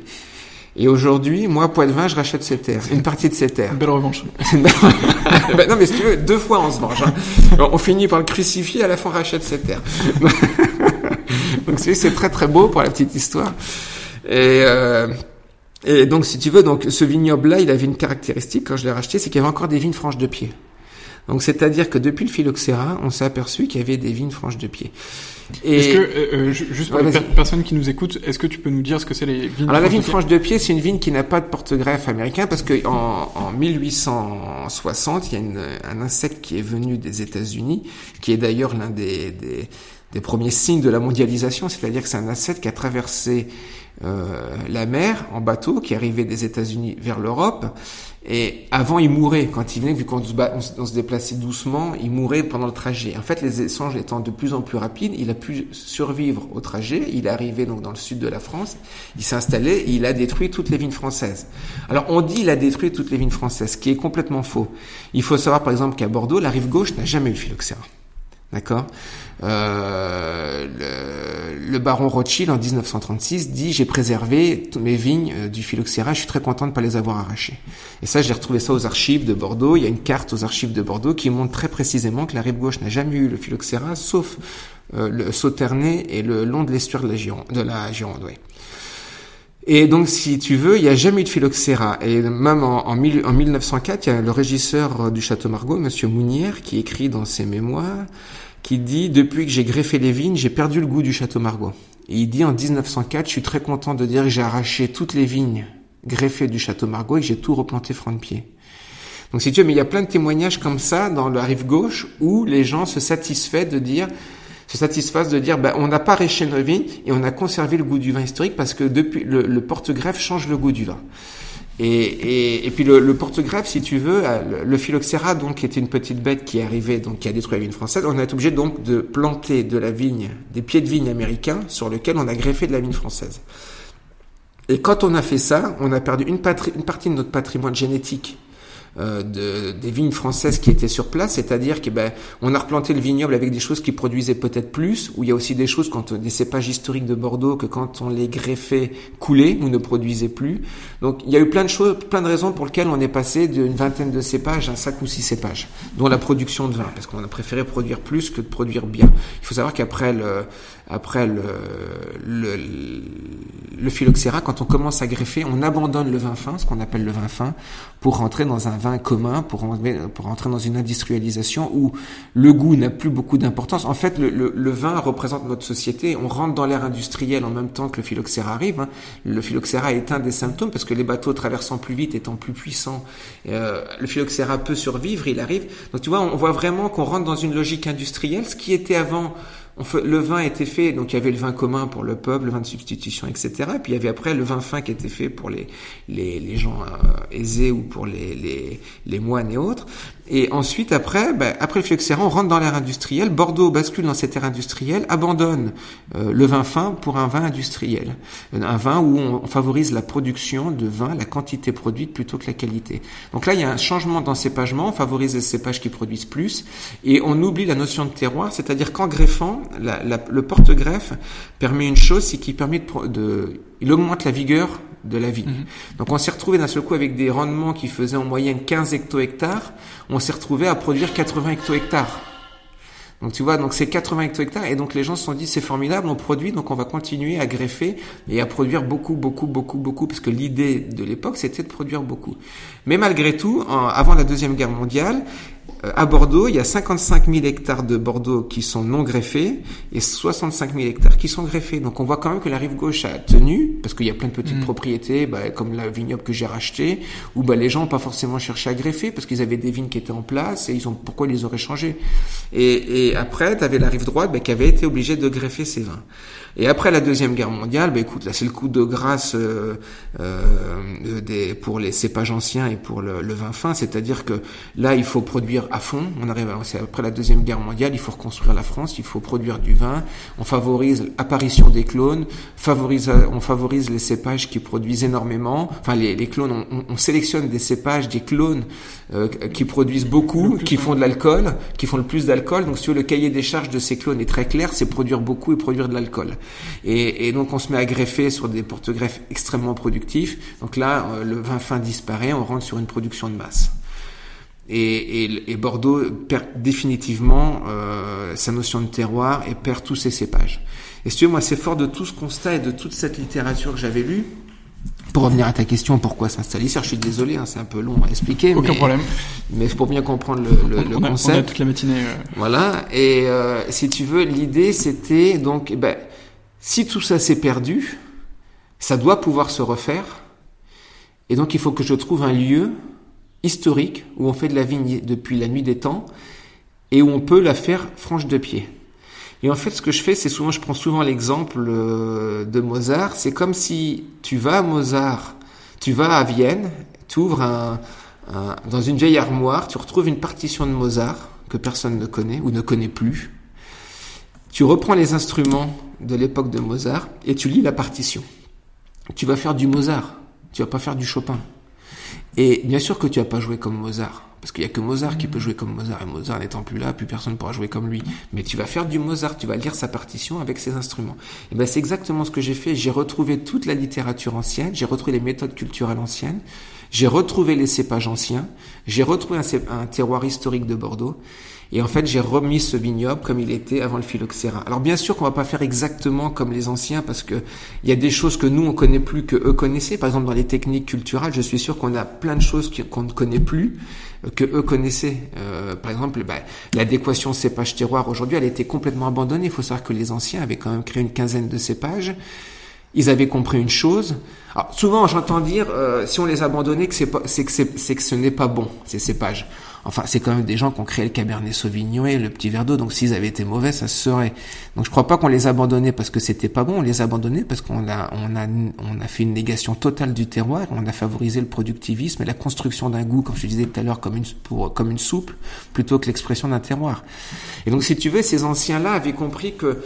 Et aujourd'hui, moi, Poitvin, je rachète ces terres, une partie de ces terres. belle revanche. *laughs* ben non, mais si tu veux, deux fois on se venge. Hein. On finit par le crucifier, à la fin on rachète ses terres. *laughs* donc c'est très très beau pour la petite histoire. Et, euh, et donc si tu veux, donc ce vignoble-là, il avait une caractéristique quand je l'ai racheté, c'est qu'il y avait encore des vignes franches de pied. Donc c'est-à-dire que depuis le phylloxéra, on s'est aperçu qu'il y avait des vignes franches de pied. Est-ce que, euh, euh juste pour les personnes qui nous écoutent, est-ce que tu peux nous dire ce que c'est les vignes Alors la vigne franche de pied, c'est une vigne qui n'a pas de porte-greffe américain parce que en, en 1860, il y a une, un insecte qui est venu des États-Unis, qui est d'ailleurs l'un des, des, des, premiers signes de la mondialisation, c'est-à-dire que c'est un insecte qui a traversé euh, la mer en bateau, qui est arrivé des États-Unis vers l'Europe et avant, il mourait. Quand il venait, vu qu'on se, déplaçait doucement, il mourait pendant le trajet. En fait, les échanges étant de plus en plus rapides, il a pu survivre au trajet. Il est arrivé donc dans le sud de la France. Il s'est installé et il a détruit toutes les vignes françaises. Alors, on dit il a détruit toutes les vignes françaises, ce qui est complètement faux. Il faut savoir, par exemple, qu'à Bordeaux, la rive gauche n'a jamais eu phylloxéra. D'accord euh, le, baron Rothschild en 1936 dit j'ai préservé toutes mes vignes euh, du phylloxéra, je suis très content de ne pas les avoir arrachées. Et ça, j'ai retrouvé ça aux archives de Bordeaux. Il y a une carte aux archives de Bordeaux qui montre très précisément que la rive gauche n'a jamais eu le phylloxéra, sauf euh, le Sauternay et le long de l'estuaire de la Gironde. De la Gironde Et donc, si tu veux, il n'y a jamais eu de phylloxéra. Et même en, en, 1904, il y a le régisseur du Château Margaux, Monsieur Mounière, qui écrit dans ses mémoires qui dit depuis que j'ai greffé les vignes, j'ai perdu le goût du château Margaux. Et il dit en 1904, je suis très content de dire que j'ai arraché toutes les vignes greffées du château Margaux et que j'ai tout replanté franc de pied. Donc si tu veux, mais il y a plein de témoignages comme ça dans la rive gauche où les gens se satisfait de dire se satisfassent de dire ben, on n'a pas nos vignes et on a conservé le goût du vin historique parce que depuis le, le porte-greffe change le goût du vin. Et, et, puis le, le porte-greffe, si tu veux, euh, le, phylloxéra, donc, qui était une petite bête qui est arrivée, donc, qui a détruit la vigne française, on a été obligé donc de planter de la vigne, des pieds de vigne américains sur lesquels on a greffé de la vigne française. Et quand on a fait ça, on a perdu une partie de notre patrimoine génétique euh, de, des vignes françaises qui étaient sur place, c'est-à-dire que ben on a replanté le vignoble avec des choses qui produisaient peut-être plus, où il y a aussi des choses quand des cépages historiques de Bordeaux que quand on les greffait coulaient ou ne produisaient plus. Donc il y a eu plein de choses, plein de raisons pour lesquelles on est passé d'une vingtaine de cépages à cinq ou six cépages, dont la production de vin, parce qu'on a préféré produire plus que de produire bien. Il faut savoir qu'après le après le, le, le phylloxéra, quand on commence à greffer, on abandonne le vin fin, ce qu'on appelle le vin fin, pour rentrer dans un vin commun, pour, rentrer dans une industrialisation où le goût n'a plus beaucoup d'importance. En fait, le, le, le, vin représente notre société. On rentre dans l'ère industrielle en même temps que le phylloxéra arrive. Hein. Le phylloxéra est un des symptômes parce que les bateaux traversant plus vite, étant plus puissants, euh, le phylloxéra peut survivre, il arrive. Donc tu vois, on voit vraiment qu'on rentre dans une logique industrielle, ce qui était avant le vin était fait, donc il y avait le vin commun pour le peuple, le vin de substitution, etc. Et puis il y avait après le vin fin qui était fait pour les, gens euh, aisés ou pour les moines et autres. Et ensuite, après, ben, après le phylloxéra, on rentre dans l'ère industrielle. Bordeaux bascule dans cette ère industrielle, abandonne euh, le vin fin pour un vin industriel. Un vin où on, favorise la production de vin, la quantité produite plutôt que la qualité. Donc là, il y a un changement d'encépagement, on favorise les cépages qui produisent plus, et on oublie la notion de terroir, c'est-à-dire qu'en greffant, la, la, le porte-greffe permet une chose, c'est qu'il permet de, de, il augmente la vigueur de la vie. Mhm. Donc on s'est retrouvé d'un seul coup avec des rendements qui faisaient en moyenne 15 hecto-hectares, on s'est retrouvé à produire 80 hecto-hectares. Donc tu vois, donc c'est 80 hecto-hectares et donc les gens se sont dit c'est formidable, on produit, donc on va continuer à greffer et à produire beaucoup, beaucoup, beaucoup, beaucoup, parce que l'idée de l'époque c'était de produire beaucoup. Mais malgré tout, avant la deuxième guerre mondiale, à Bordeaux, il y a 55 000 hectares de Bordeaux qui sont non greffés et 65 000 hectares qui sont greffés. Donc on voit quand même que la rive gauche a tenu, parce qu'il y a plein de petites mm. propriétés, bah, comme la vignoble que j'ai racheté, où bah, les gens n'ont pas forcément cherché à greffer parce qu'ils avaient des vignes qui étaient en place et ils ont pourquoi ils les auraient changées? Et, et après, tu avais la rive droite bah, qui avait été obligée de greffer ses vins. Et après la deuxième guerre mondiale, bah, écoute, là c'est le coup de grâce euh, euh, des, pour les cépages anciens et pour le, le vin fin, c'est-à-dire que là il faut produire à fond. On arrive, c'est après la deuxième guerre mondiale, il faut reconstruire la France, il faut produire du vin. On favorise l'apparition des clones, favorise, on favorise les cépages qui produisent énormément. Enfin, les, les clones, on, on, sélectionne des cépages, des clones euh, qui produisent beaucoup, qui font de l'alcool, qui font le plus d'alcool. Donc, si veux, le cahier des charges de ces clones est très clair, c'est produire beaucoup et produire de l'alcool. Et, et, donc, on se met à greffer sur des porte-greffes extrêmement productifs. Donc là, euh, le vin fin disparaît, on rentre sur une production de masse. Et, et, Bordeaux perd définitivement euh, sa notion de terroir et perd tous ses cépages. Et si tu veux, moi, c'est fort de tout ce constat et de toute cette littérature que j'avais lue. Pour revenir à ta question, pourquoi s'installer ici? Je suis désolé, hein, c'est un peu long à expliquer. Aucun problème. Mais pour bien comprendre le, le, le on a, concept. On a toute la matinée. Euh... Voilà. Et euh, si tu veux, l'idée, c'était donc, eh ben, si tout ça s'est perdu, ça doit pouvoir se refaire. Et donc, il faut que je trouve un lieu historique où on fait de la vigne depuis la nuit des temps et où on peut la faire franche de pied. Et en fait, ce que je fais, c'est souvent, je prends souvent l'exemple euh, de Mozart. C'est comme si tu vas à Mozart, tu vas à Vienne, tu ouvres un, un, dans une vieille armoire, tu retrouves une partition de Mozart que personne ne connaît ou ne connaît plus. Tu reprends les instruments de l'époque de Mozart et tu lis la partition. Tu vas faire du Mozart, tu vas pas faire du Chopin. Et bien sûr que tu vas pas joué comme Mozart, parce qu'il y a que Mozart qui peut jouer comme Mozart, et Mozart n'étant plus là, plus personne ne pourra jouer comme lui. Mais tu vas faire du Mozart, tu vas lire sa partition avec ses instruments. Et ben c'est exactement ce que j'ai fait. J'ai retrouvé toute la littérature ancienne, j'ai retrouvé les méthodes culturelles anciennes, j'ai retrouvé les cépages anciens, j'ai retrouvé un terroir historique de Bordeaux. Et en fait, j'ai remis ce vignoble comme il était avant le phylloxéra. Alors bien sûr qu'on va pas faire exactement comme les anciens parce que il y a des choses que nous on connaît plus que eux connaissaient. Par exemple, dans les techniques culturelles, je suis sûr qu'on a plein de choses qu'on ne connaît plus que eux connaissaient. Euh, par exemple, bah, l'adéquation cépage terroir aujourd'hui, elle été complètement abandonnée. Il faut savoir que les anciens avaient quand même créé une quinzaine de cépages. Ils avaient compris une chose. Alors, souvent, j'entends dire, euh, si on les abandonnait, que c'est que c'est que ce n'est pas bon ces cépages. Enfin, c'est quand même des gens qui ont créé le Cabernet Sauvignon et le petit verre d'eau. Donc, s'ils avaient été mauvais, ça se serait. Donc, je crois pas qu'on les abandonnait parce que c'était pas bon. On les abandonnait parce qu'on a, on a, on a fait une négation totale du terroir. On a favorisé le productivisme et la construction d'un goût, comme je disais tout à l'heure, comme une, soupe, plutôt que l'expression d'un terroir. Et donc, si tu veux, ces anciens-là avaient compris que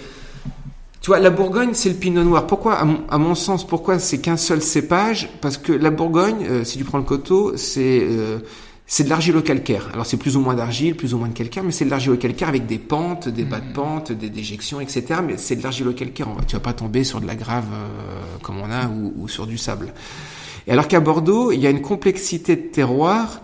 tu vois, la Bourgogne, c'est le pinot noir. Pourquoi, à mon, à mon sens, pourquoi c'est qu'un seul cépage? Parce que la Bourgogne, euh, si tu prends le coteau, c'est euh, c'est de l'argilo-calcaire. Alors c'est plus ou moins d'argile, plus ou moins de calcaire, mais c'est de l'argilo-calcaire avec des pentes, des bas de pente, des déjections, etc. Mais c'est de l'argilo-calcaire. Tu vas pas tomber sur de la grave euh, comme on a ou, ou, sur du sable. Et alors qu'à Bordeaux, il y a une complexité de terroir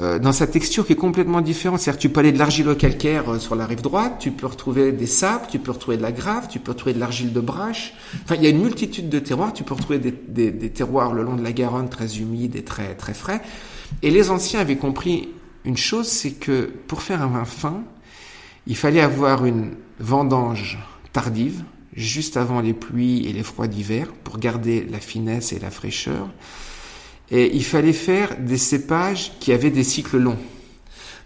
euh, dans sa texture qui est complètement différente. C'est-à-dire que tu peux aller de l'argilo-calcaire euh, sur la rive droite, tu peux retrouver des sables, tu peux retrouver de la grave, tu peux retrouver de l'argile de brache. Enfin, il y a une multitude de terroirs. Tu peux retrouver des, des, des terroirs le long de la Garonne très humides et très très frais. Et les anciens avaient compris une chose, c'est que pour faire un vin fin, il fallait avoir une vendange tardive, juste avant les pluies et les froids d'hiver, pour garder la finesse et la fraîcheur. Et il fallait faire des cépages qui avaient des cycles longs.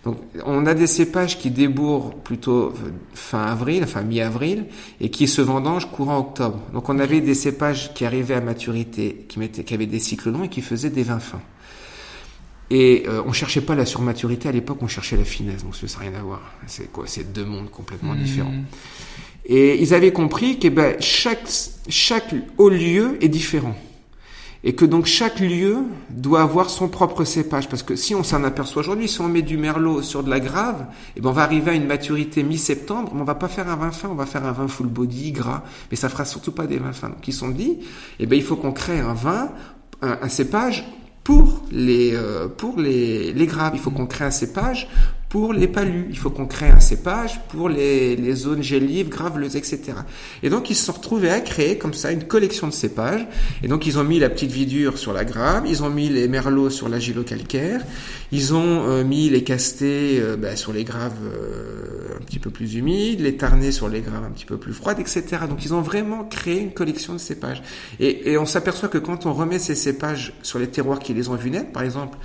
Donc, on a des cépages qui débourrent plutôt fin avril, enfin mi-avril, et qui se vendangent courant octobre. Donc, on avait des cépages qui arrivaient à maturité, qui, qui avaient des cycles longs et qui faisaient des vins fins. Et euh, on cherchait pas la surmaturité à l'époque, on cherchait la finesse. Donc ça n'a rien à voir. C'est quoi C'est deux mondes complètement mmh. différents. Et ils avaient compris que ben, chaque chaque haut lieu est différent. Et que donc chaque lieu doit avoir son propre cépage. Parce que si on s'en aperçoit aujourd'hui, si on met du merlot sur de la grave, et ben on va arriver à une maturité mi-septembre, mais on va pas faire un vin fin, on va faire un vin full body, gras. Mais ça fera surtout pas des vins fins. Donc ils sont dit, et ben il faut qu'on crée un vin, un, un cépage pour les euh, les graves. Il faut qu'on crée un cépage pour les palus. Il faut qu'on crée un cépage pour les, les zones gélives, graveleuses, etc. Et donc ils se sont retrouvés à créer comme ça une collection de cépages. Et donc ils ont mis la petite vidure sur la grave, ils ont mis les merlots sur la calcaire, ils ont euh, mis les castés euh, bah, sur les graves euh, un petit peu plus humides, les tarnés sur les graves un petit peu plus froides, etc. Donc ils ont vraiment créé une collection de cépages. Et, et on s'aperçoit que quand on remet ces cépages sur les terroirs qui les ont vus naître, par exemple,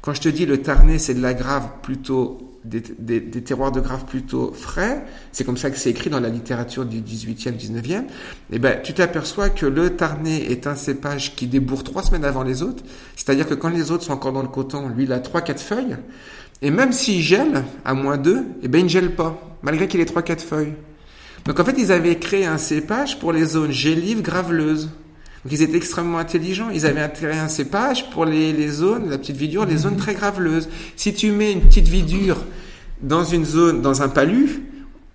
quand je te dis le tarné, c'est de la grave plutôt des, des, terroirs de grave plutôt frais, c'est comme ça que c'est écrit dans la littérature du 18e, 19e, et ben, tu t'aperçois que le tarné est un cépage qui débourre trois semaines avant les autres, c'est-à-dire que quand les autres sont encore dans le coton, lui, il a trois, quatre feuilles, Et même s'il gèle à moins 2, eh ben, il ne gèle pas, malgré qu'il ait 3-4 feuilles. Donc en fait, ils avaient créé un cépage pour les zones gélives graveleuses. Donc ils étaient extrêmement intelligents. Ils avaient créé un cépage pour les, les zones, la petite vidure, les zones très graveleuses. Si tu mets une petite vidure dans une zone, dans un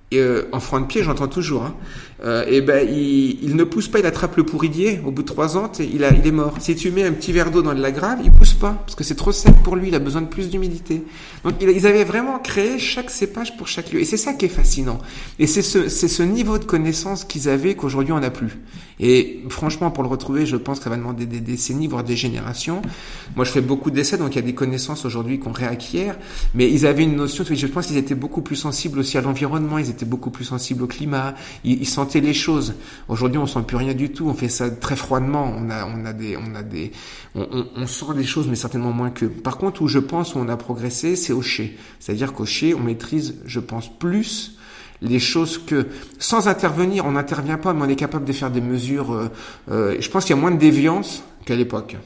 palu, euh, en front de pied, j'entends toujours, hein, euh, et ben il, il, ne pousse pas, il attrape le pourridier. Au bout de trois ans, il, a, il est mort. Si tu mets un petit verre d'eau dans de la grave, il pousse pas parce que c'est trop sec pour lui. Il a besoin de plus d'humidité. Donc ils avaient vraiment créé chaque cépage pour chaque lieu. Et c'est ça qui est fascinant. Et c'est ce, ce niveau de connaissance qu'ils avaient qu'aujourd'hui on n'a plus. Et franchement, pour le retrouver, je pense que ça va demander des décennies, voire des générations. Moi, je fais beaucoup d'essais, donc il y a des connaissances aujourd'hui qu'on réacquiert. Mais ils avaient une notion, je pense qu'ils étaient beaucoup plus sensibles aussi à l'environnement, beaucoup plus sensibles au climat, ils, sentaient les choses. Aujourd'hui, on sent plus rien du tout, on fait ça très froidement, on a, on a des, on a des, on sent des choses, mais certainement moins que. Par contre, où je pense où on a progressé, c'est au chez. C'est-à-dire qu'au chez, on maîtrise, je pense, plus les choses que sans intervenir, on n'intervient pas, mais on est capable de faire des mesures. Euh, euh, je pense qu'il y a moins de déviance qu'à l'époque.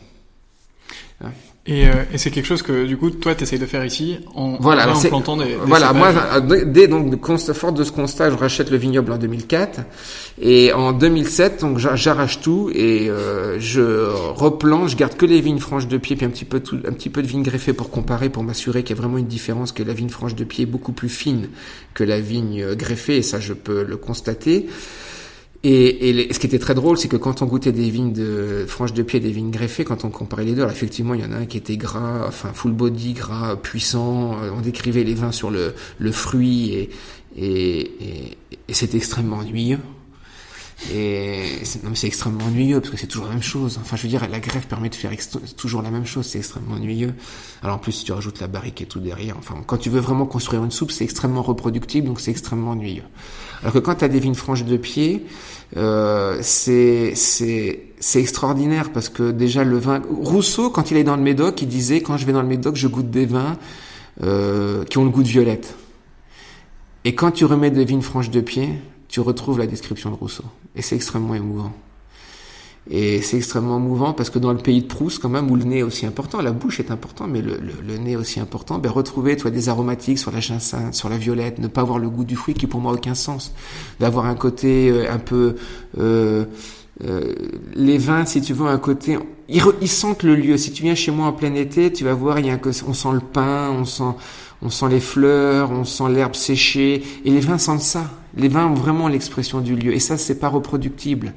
Hein? Et, euh, et c'est quelque chose que du coup toi tu essayes de faire ici en, voilà, en plantant des, des voilà moi dès donc fort de ce constat je rachète le vignoble en 2004 et en 2007 donc j'arrache tout et euh, je replante je garde que les vignes franches de pied puis un petit peu tout, un petit peu de vignes greffées pour comparer pour m'assurer qu'il y a vraiment une différence que la vigne franche de pied est beaucoup plus fine que la vigne euh, greffée. Et ça je peux le constater et, ce qui était très drôle, c'est que quand on goûtait des vignes de franches de pied, des vignes greffées, quand on comparait les deux, alors effectivement, il y en a un qui était gras, enfin full body, gras, puissant. Euh, on décrivait les vins sur le, fruit et, et, et, et c'était extrêmement ennuyeux. Et c'est extrêmement ennuyeux parce que c'est toujours la même chose. Enfin, je veux dire, la greffe permet de faire toujours la même chose. C'est extrêmement ennuyeux. Alors en plus, si tu rajoutes la barrique et tout derrière, enfin, quand tu veux vraiment construire une soupe, c'est extrêmement reproductible, donc c'est extrêmement ennuyeux. Alors que quand tu as des vignes franches de pied, euh, c'est c'est c'est extraordinaire parce que déjà le vin. Rousseau, quand il est dans le Médoc, il disait quand je vais dans le Médoc, je goûte des vins euh, qui ont le goût de violette. Et quand tu remets des vignes franches de pied, tu retrouves la description de Rousseau. Et c'est extrêmement émouvant. Et c'est extrêmement mouvant parce que dans le pays de Proust, quand même, où le nez est aussi important, la bouche est important, mais le, le, le nez est aussi important, ben retrouver toi, des aromatiques sur la jacinthe, sur la violette, ne pas avoir le goût du fruit qui pour moi n'a aucun sens. D'avoir un côté euh, un peu... Euh, euh, les vins, si tu veux, un côté... Ils, ils, sentent le lieu. Si tu viens chez moi en plein été, tu vas voir, il y a un, on sent le pain, on sent, on sent les fleurs, on sent l'herbe séchée. Et les vins sentent ça. Les vins ont vraiment l'expression du lieu. Et ça, c'est pas reproductible.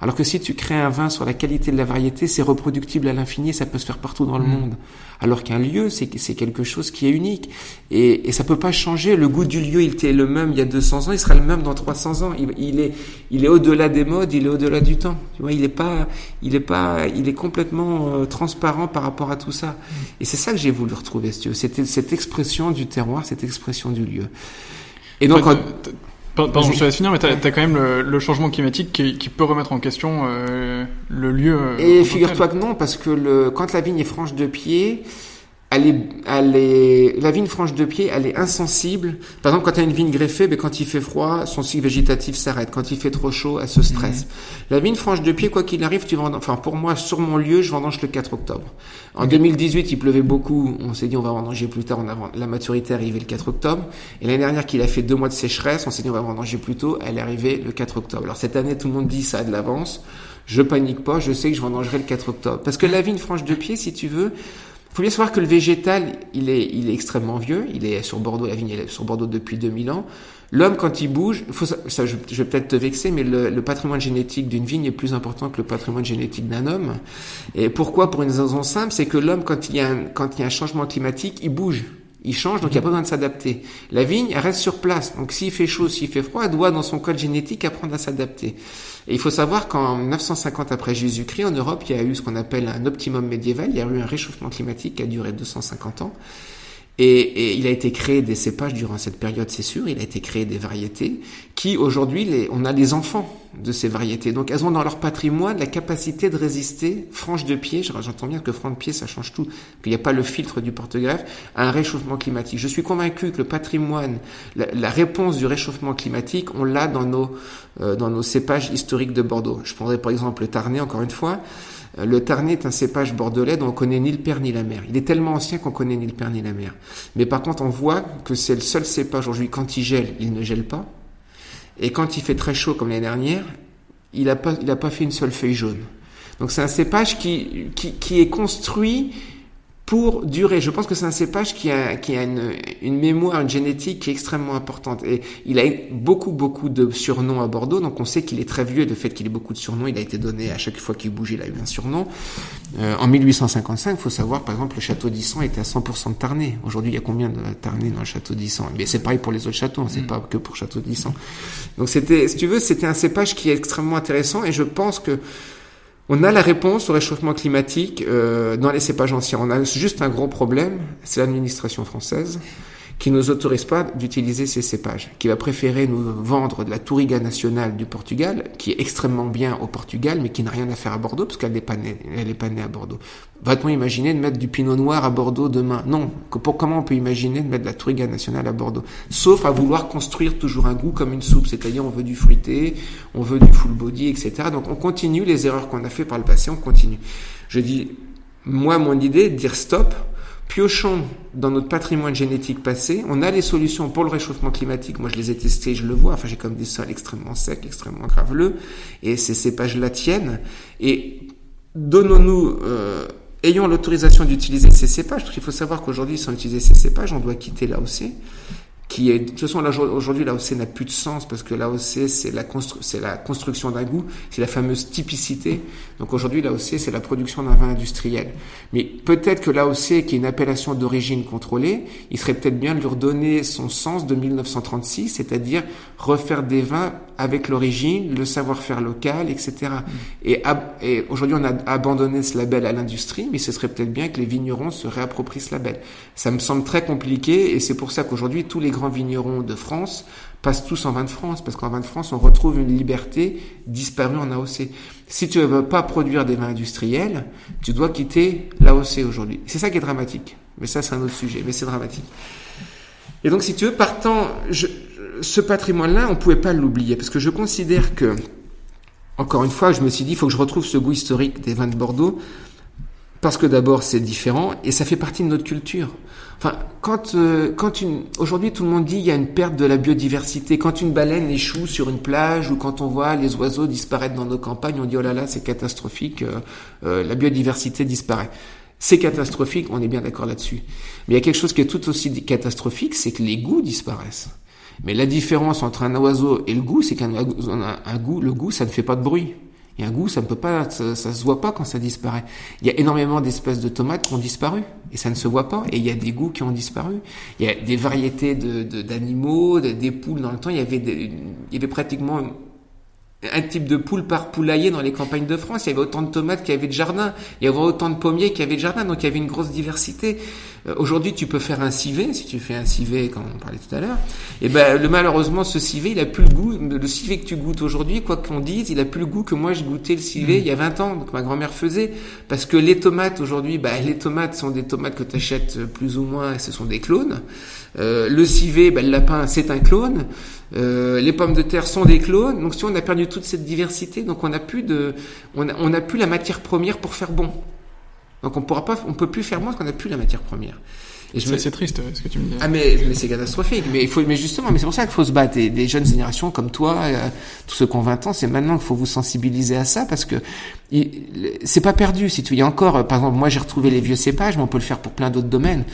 Alors que si tu crées un vin sur la qualité de la variété, c'est reproductible à l'infini, ça peut se faire partout dans le mmh. monde. Alors qu'un lieu, c'est quelque chose qui est unique. Et, et ça peut pas changer. Le goût du lieu, il était le même il y a 200 ans, il sera le même dans 300 ans. Il, il est, il est au-delà des modes, il est au-delà du temps. Tu vois, il est pas, il est pas, il est complètement euh, transparent par rapport à tout ça. Mmh. Et c'est ça que j'ai voulu retrouver, si tu veux. C'était cette expression du terroir, cette expression du lieu. Et donc, Pardon, je te laisse finir, mais tu as, quand même le, le changement climatique qui, qui, peut remettre en question euh, le lieu. Euh, Et figure-toi que non, parce que le, quand la vigne est franche de pied, elle est, elle est, la vigne franche de pied, elle est insensible. Par exemple, quand tu as une vigne greffée, ben, quand il fait froid, son cycle végétatif s'arrête. Quand il fait trop chaud, elle se stresse. Mmh. La vigne franche de pied, quoi qu'il arrive, tu vendanges, enfin, pour moi, sur mon lieu, je vendange le 4 octobre. En mmh. 2018, il pleuvait beaucoup. On s'est dit, on va vendanger plus tard. On a, la maturité arrivait le 4 octobre. Et l'année dernière, qu'il a fait deux mois de sécheresse, on s'est dit, on va vendanger plus tôt. Elle est arrivée le 4 octobre. Alors, cette année, tout le monde dit ça a de l'avance. Je panique pas. Je sais que je vendangerai le 4 octobre. Parce que la vigne franche de pied, si tu veux, faut bien savoir que le végétal, il est, il est extrêmement vieux. Il est sur Bordeaux, la vigne est sur Bordeaux depuis 2000 ans. L'homme, quand il bouge, faut, ça, je, vais peut-être te vexer, mais le, patrimoine génétique d'une vigne est plus important que le patrimoine génétique d'un homme. Et pourquoi? Pour une raison simple, c'est que l'homme, quand il y a quand il y a un changement climatique, il bouge. Il change, donc il n'y a pas besoin de s'adapter. La vigne, elle reste sur place. Donc s'il fait chaud, s'il fait froid, elle doit, dans son code génétique, apprendre à s'adapter. Et il faut savoir qu'en 950 après Jésus-Christ, en Europe, il y a eu ce qu'on appelle un optimum médiéval. Il y a eu un réchauffement climatique qui a duré 250 ans. Et, et, il a été créé des cépages durant cette période, c'est sûr. Il a été créé des variétés qui, aujourd'hui, on a les enfants de ces variétés. Donc, elles ont dans leur patrimoine la capacité de résister, franche de pied, j'entends bien que franc de pied, ça change tout, qu'il n'y a pas le filtre du porte-greffe, à un réchauffement climatique. Je suis convaincu que le patrimoine, la, la réponse du réchauffement climatique, on l'a dans nos, euh, dans nos cépages historiques de Bordeaux. Je prendrai par exemple le Tarnais, encore une fois. Le Tarnet est un cépage bordelais dont on connaît ni le père ni la mère. Il est tellement ancien qu'on connaît ni le père ni la mère. Mais par contre, on voit que c'est le seul cépage aujourd'hui, quand il gèle, il ne gèle pas. Et quand il fait très chaud comme l'année dernière, il n'a pas, pas fait une seule feuille jaune. Donc c'est un cépage qui, qui, qui est construit pour durer. Je pense que c'est un cépage qui a, qui a une, une, mémoire, une génétique qui est extrêmement importante. Et il a beaucoup, beaucoup de surnoms à Bordeaux, donc on sait qu'il est très vieux, et le fait qu'il ait beaucoup de surnoms, il a été donné à chaque fois qu'il bougeait, il a eu un surnom. Euh, en 1855, il faut savoir, par exemple, le château d'Issan était à 100% de Tarnais. Aujourd'hui, il y a combien de Tarnais dans le château d'Issan Mais c'est pareil pour les autres châteaux, hein, c'est mm. pas que pour château d'Issan. Donc c'était, si tu veux, c'était un cépage qui est extrêmement intéressant, et je pense que on a la réponse au réchauffement climatique euh, dans les cépages anciens. On a juste un gros problème, c'est l'administration française qui ne nous autorise pas d'utiliser ces cépages, qui va préférer nous vendre de la Touriga nationale du Portugal, qui est extrêmement bien au Portugal, mais qui n'a rien à faire à Bordeaux, parce qu'elle n'est pas née, elle est pas née à Bordeaux. Va-t-on imaginer de mettre du Pinot Noir à Bordeaux demain? Non. Pour comment on peut imaginer de mettre de la Touriga nationale à Bordeaux? Sauf à vouloir construire toujours un goût comme une soupe, c'est-à-dire on veut du fruité, on veut du full body, etc. Donc on continue les erreurs qu'on a fait par le passé, on continue. Je dis, moi, mon idée, de dire stop, piochons dans notre patrimoine génétique passé, on a les solutions pour le réchauffement climatique. Moi, je les ai testées, je le vois. Enfin, j'ai comme des sols extrêmement secs, extrêmement graveleux, et ces cépages-là tiennent. Et donnons-nous, euh, ayons l'autorisation d'utiliser ces cépages, parce qu'il faut savoir qu'aujourd'hui, sans utiliser ces cépages, on doit quitter l'AOC qui est, de toute façon, aujourd'hui, l'AOC n'a plus de sens parce que l'AOC, c'est la, construction d'un goût, c'est la fameuse typicité. Donc aujourd'hui, l'AOC, c'est la production d'un vin industriel. Mais peut-être que l'AOC, qui est une appellation d'origine contrôlée, il serait peut-être bien de lui redonner son sens de 1936, c'est-à-dire refaire des vins avec l'origine, le savoir-faire local, etc. Mm. Et, et aujourd'hui, on a abandonné ce label à l'industrie, mais ce serait peut-être bien que les vignerons se réapproprient ce label. Ça me semble très compliqué et c'est pour ça qu'aujourd'hui, tous les grands vignerons de France passent tous en vin de France, parce qu'en vin de France, on retrouve une liberté disparue en AOC. Si tu ne veux pas produire des vins industriels, tu dois quitter l'AOC aujourd'hui. C'est ça qui est dramatique. Mais ça, c'est un autre sujet, mais c'est dramatique. Et donc, si tu veux, partant, ce patrimoine-là, on pouvait pas l'oublier, parce que je considère que, encore une fois, je me suis dit, il faut que je retrouve ce goût historique des vins de Bordeaux, parce que d'abord, c'est différent, et ça fait partie de notre culture. Enfin, quand, euh, quand une, aujourd'hui tout le monde dit il y a une perte de la biodiversité. Quand une baleine échoue sur une plage ou quand on voit les oiseaux disparaître dans nos campagnes, on dit oh là là, c'est catastrophique, euh, euh, la biodiversité disparaît. C'est catastrophique, on est bien d'accord là-dessus. Mais il y a quelque chose qui est tout aussi catastrophique, c'est que les goûts disparaissent. Mais la différence entre un oiseau et le goût, c'est qu'un un goût, le goût, ça ne fait pas de bruit. Et un goût, ça ne peut pas, ça, se voit pas quand ça disparaît. Il y a énormément d'espèces de tomates qui ont disparu et ça ne se voit pas. Et il y a des goûts qui ont disparu. Il y a des variétés de d'animaux, des poules dans le temps. Il y avait, il y avait pratiquement un type de poule par poulailler dans les campagnes de France. Il y avait autant de tomates qu'il y avait de jardins. Il y avait autant de pommiers qu'il y avait de jardins. Donc il y avait une grosse diversité. Euh, aujourd'hui, tu peux faire un civet, si tu fais un civet, comme on parlait tout à l'heure. Et eh ben, le, malheureusement, ce civet, il a plus le goût. Le civet que tu goûtes aujourd'hui, quoi qu'on dise, il a plus le goût que moi je goûtais le civet mmh. il y a 20 ans, que ma grand-mère faisait. Parce que les tomates aujourd'hui, bah, les tomates sont des tomates que tu achètes plus ou moins, et ce sont des clones. Euh, le civet, bah, le lapin, c'est un clone. Euh, les pommes de terre sont des clones. Donc si on a perdu toute cette diversité, donc on n'a plus de, on a, on plus la matière première pour faire bon. Donc on pourra pas, on peut plus faire moins parce qu'on n'a plus la matière première. Et je C'est triste ce que tu me dis. Ah mais, mais c'est catastrophique. Mais il faut, mais justement, mais c'est pour ça qu'il faut se battre. Et des jeunes générations comme toi, euh, tous ceux qui ont 20 ans, c'est maintenant qu'il faut vous sensibiliser à ça parce que c'est pas perdu. Si tu y a encore, euh, par exemple, moi j'ai retrouvé les vieux cépages, mais on peut le faire pour plein d'autres domaines.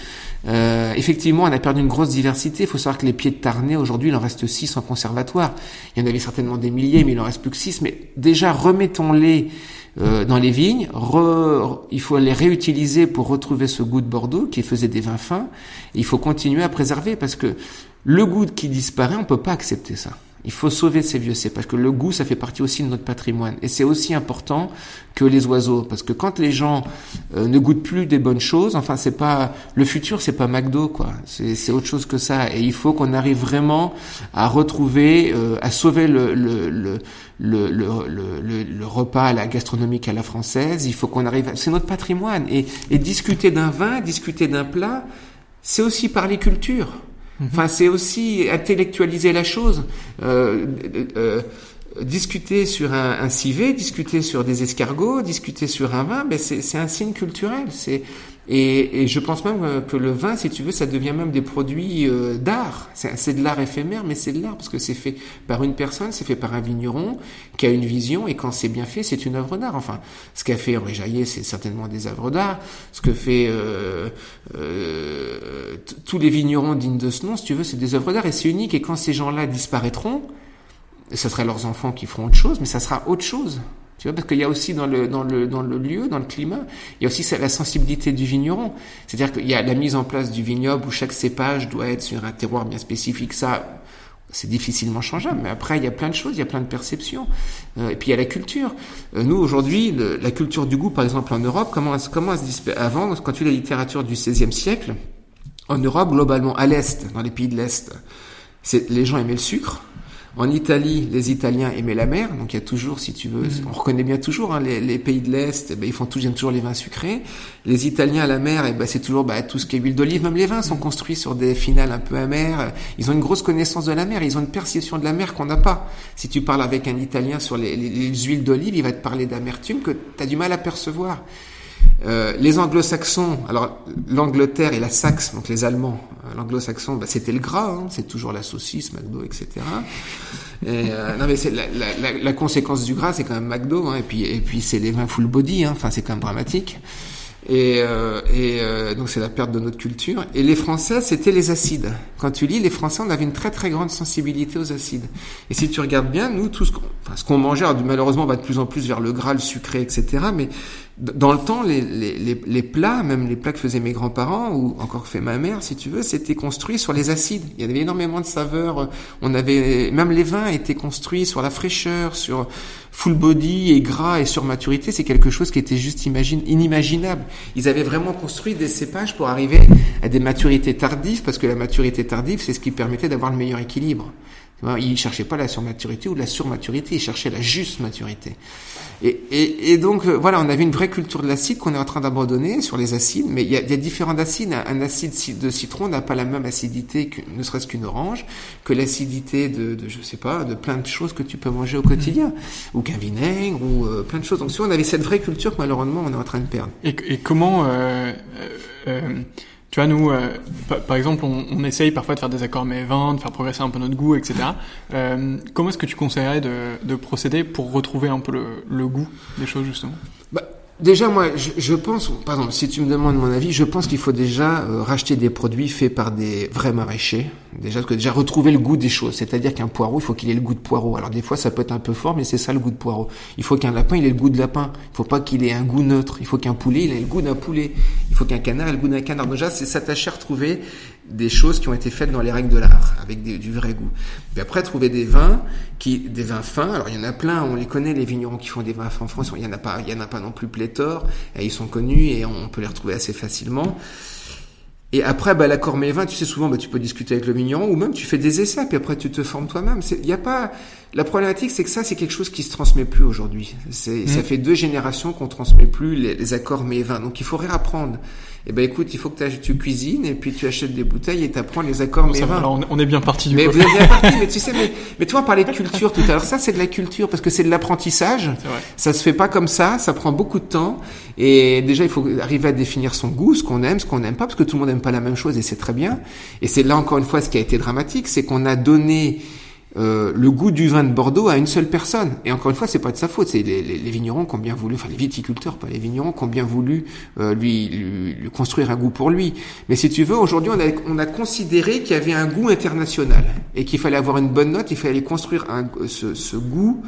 Euh, effectivement, on a perdu une grosse diversité. Il faut savoir que les pieds de Tarnay, aujourd'hui, il en reste 6 en conservatoire. Il y en avait certainement des milliers, mais il en reste plus que 6. Mais déjà, remettons-les euh, dans les vignes. il faut les réutiliser pour retrouver ce goût de Bordeaux qui faisait des vins fins. il faut continuer à préserver parce que le goût qui disparaît, on peut pas accepter ça. Il faut sauver ces vieux cépages, parce que le goût, ça fait partie aussi de notre patrimoine. Et c'est aussi important que les oiseaux, parce que quand les gens euh, ne goûtent plus des bonnes choses, enfin, c'est pas le futur, c'est pas McDo, quoi. C'est autre chose que ça. Et il faut qu'on arrive vraiment à retrouver, euh, à sauver le le, le, le, le, le, repas, la gastronomique à la française. Il faut qu'on arrive, c'est notre patrimoine. Et, et discuter d'un vin, discuter d'un plat, c'est aussi parler culture. Enfin, c'est aussi intellectualiser la chose. Euh, euh, discuter sur un, un, civet, discuter sur des escargots, discuter sur un vin, ben c'est un signe culturel. C'est et, et, je pense même que le vin, si tu veux, ça devient même des produits euh, d'art. C'est de l'art éphémère, mais c'est de l'art parce que c'est fait par une personne, c'est fait par un vigneron qui a une vision et quand c'est bien fait, c'est une œuvre d'art. Enfin, ce qu'a fait Henri Jaillet, c'est certainement des œuvres d'art. Ce que fait euh, euh tous les vignerons dignes de ce nom, si tu veux, c'est des œuvres d'art et c'est unique. Et quand ces gens-là disparaîtront, ce sera leurs enfants qui feront autre chose, mais ça sera autre chose. Tu vois, parce qu'il y a aussi dans le, dans, le, dans le lieu, dans le climat, il y a aussi la sensibilité du vigneron. C'est-à-dire qu'il y a la mise en place du vignoble où chaque cépage doit être sur un terroir bien spécifique. Ça, c'est difficilement changeable. Mais après, il y a plein de choses, il y a plein de perceptions. Euh, et puis il y a la culture. Euh, nous, aujourd'hui, la culture du goût, par exemple, en Europe, comment, comment se dit Avant, quand tu lis la littérature du XVIe siècle, en Europe, globalement, à l'Est, dans les pays de l'Est, les gens aimaient le sucre, en Italie, les Italiens aimaient la mer, donc il y a toujours, si tu veux, mm. on reconnaît bien toujours hein, les, pays de l'Est, eh ben, ils font toujours, toujours les vins sucrés. Les Italiens à la mer, eh ben, c'est toujours bah, tout ce qui est huile d'olive. Même les vins sont mm. construits sur des finales un peu amères. Ils ont une grosse connaissance de la mer, ils ont une perception de la mer qu'on n'a pas. Si tu parles avec un Italien sur les, les huiles d'olive, il va te parler d'amertume que tu as du mal à percevoir. Euh, les anglo-saxons, alors l'Angleterre et la Saxe, donc les Allemands, euh, l'anglo-saxon, bah, c'était le gras, hein, c'est toujours la saucisse, McDo, etc. Et, euh, non mais c'est la, la, la, conséquence du gras, c'est quand même McDo, hein, et puis et puis c'est les vins full body, hein, enfin c'est quand même dramatique. Et, euh, et euh, donc c'est la perte de notre culture. Et les Français, c'était les acides. Quand tu lis, les Français, on avait une très très grande sensibilité aux acides. Et si tu regardes bien, nous, tout ce qu'on enfin, ce mangeait, malheureusement, on va de plus en plus vers le gras, le sucré, etc. Mais dans le temps, les, les, les, plats, même les plats que faisaient mes grands-parents ou encore que fait ma mère, si tu veux, c'était construit sur les acides. Il y avait énormément de saveurs. On avait même les vins étaient construits sur la fraîcheur, sur full body et gras et sur maturité. C'est quelque chose qui était juste inimaginable. Ils avaient vraiment construit des cépages pour arriver à des maturités tardives, parce que la maturité tardive, c'est ce qui permettait d'avoir le meilleur équilibre. Ils cherchaient pas la surmaturité ou la surmaturité, ils cherchaient la juste maturité. Et, et, et, donc euh, voilà, on avait une vraie culture de l'acide qu'on est en train d'abandonner sur les acides, mais il y a, il y a différents acides. Un, acide de citron n'a pas la même acidité, que, ne serait-ce qu'une orange, que l'acidité de, de, je sais pas, de plein de choses que tu peux manger au quotidien, mmh. ou qu'un vinaigre, ou euh, plein de choses. Donc si on avait cette vraie culture malheureusement on est en train de perdre. Et, et comment euh, euh tu vois, nous, euh, par, exemple, on, on, essaye parfois de faire des accords mais 20, de faire progresser un peu notre goût, etc. Euh, comment est-ce que tu conseillerais de, de, procéder pour retrouver un peu le, le goût des choses, justement? Bah, Déjà, moi, je, je, pense, pardon, si tu me demandes mon avis, je pense qu'il faut déjà euh, racheter des produits faits par des vrais maraîchers. Déjà, que déjà retrouver le goût des choses. C'est-à-dire qu'un poireau, il faut qu'il ait le goût de poireau. Alors des fois, ça peut être un peu fort, mais c'est ça le goût de poireau. Il faut qu'un lapin, il ait le goût de lapin. Il faut pas qu'il ait un goût neutre. Il faut qu'un poulet, il ait le goût d'un poulet. Il faut qu'un canard ait le goût d'un canard. Déjà, c'est s'attacher à retrouver des choses qui ont été faites dans les règles de l'art, avec du vrai goût. Puis après, trouver des vins qui, des vins fins. Alors il y en a plein, on les connaît, les vignerons qui font des vins fins en France. Il y en a pas, il y en a pas non plus pléthore. Et ils sont connus et on peut les retrouver assez facilement. Et après, bah, l'accord mes vins, tu sais, souvent, bah, tu peux discuter avec le vigneron ou même tu fais des essais, puis après tu te formes toi-même. Il y a pas, la problématique, c'est que ça, c'est quelque chose qui se transmet plus aujourd'hui. C'est, ça mmh. fait deux générations qu'on transmet plus les, les accords mes vins. Donc il faudrait apprendre eh ben écoute, il faut que tu cuisines et puis tu achètes des bouteilles et tu apprends les accords mais on est bien parti du Mais vous êtes bien *laughs* parti, mais tu sais, mais, mais toi, on parlait de culture tout à l'heure. Ça, c'est de la culture parce que c'est de l'apprentissage. Ça se fait pas comme ça, ça prend beaucoup de temps. Et déjà, il faut arriver à définir son goût, ce qu'on aime, ce qu'on n'aime pas, parce que tout le monde n'aime pas la même chose et c'est très bien. Et c'est là encore une fois ce qui a été dramatique, c'est qu'on a donné euh, le goût du vin de Bordeaux à une seule personne. Et encore une fois, c'est pas de sa faute. C'est les, les, vignerons qui ont bien voulu, enfin les viticulteurs, pas les vignerons, qui ont bien voulu euh, lui, lui, construire un goût pour lui. Mais si tu veux, aujourd'hui, on a, on a considéré qu'il y avait un goût international et qu'il fallait avoir une bonne note. Il fallait construire un, ce, ce goût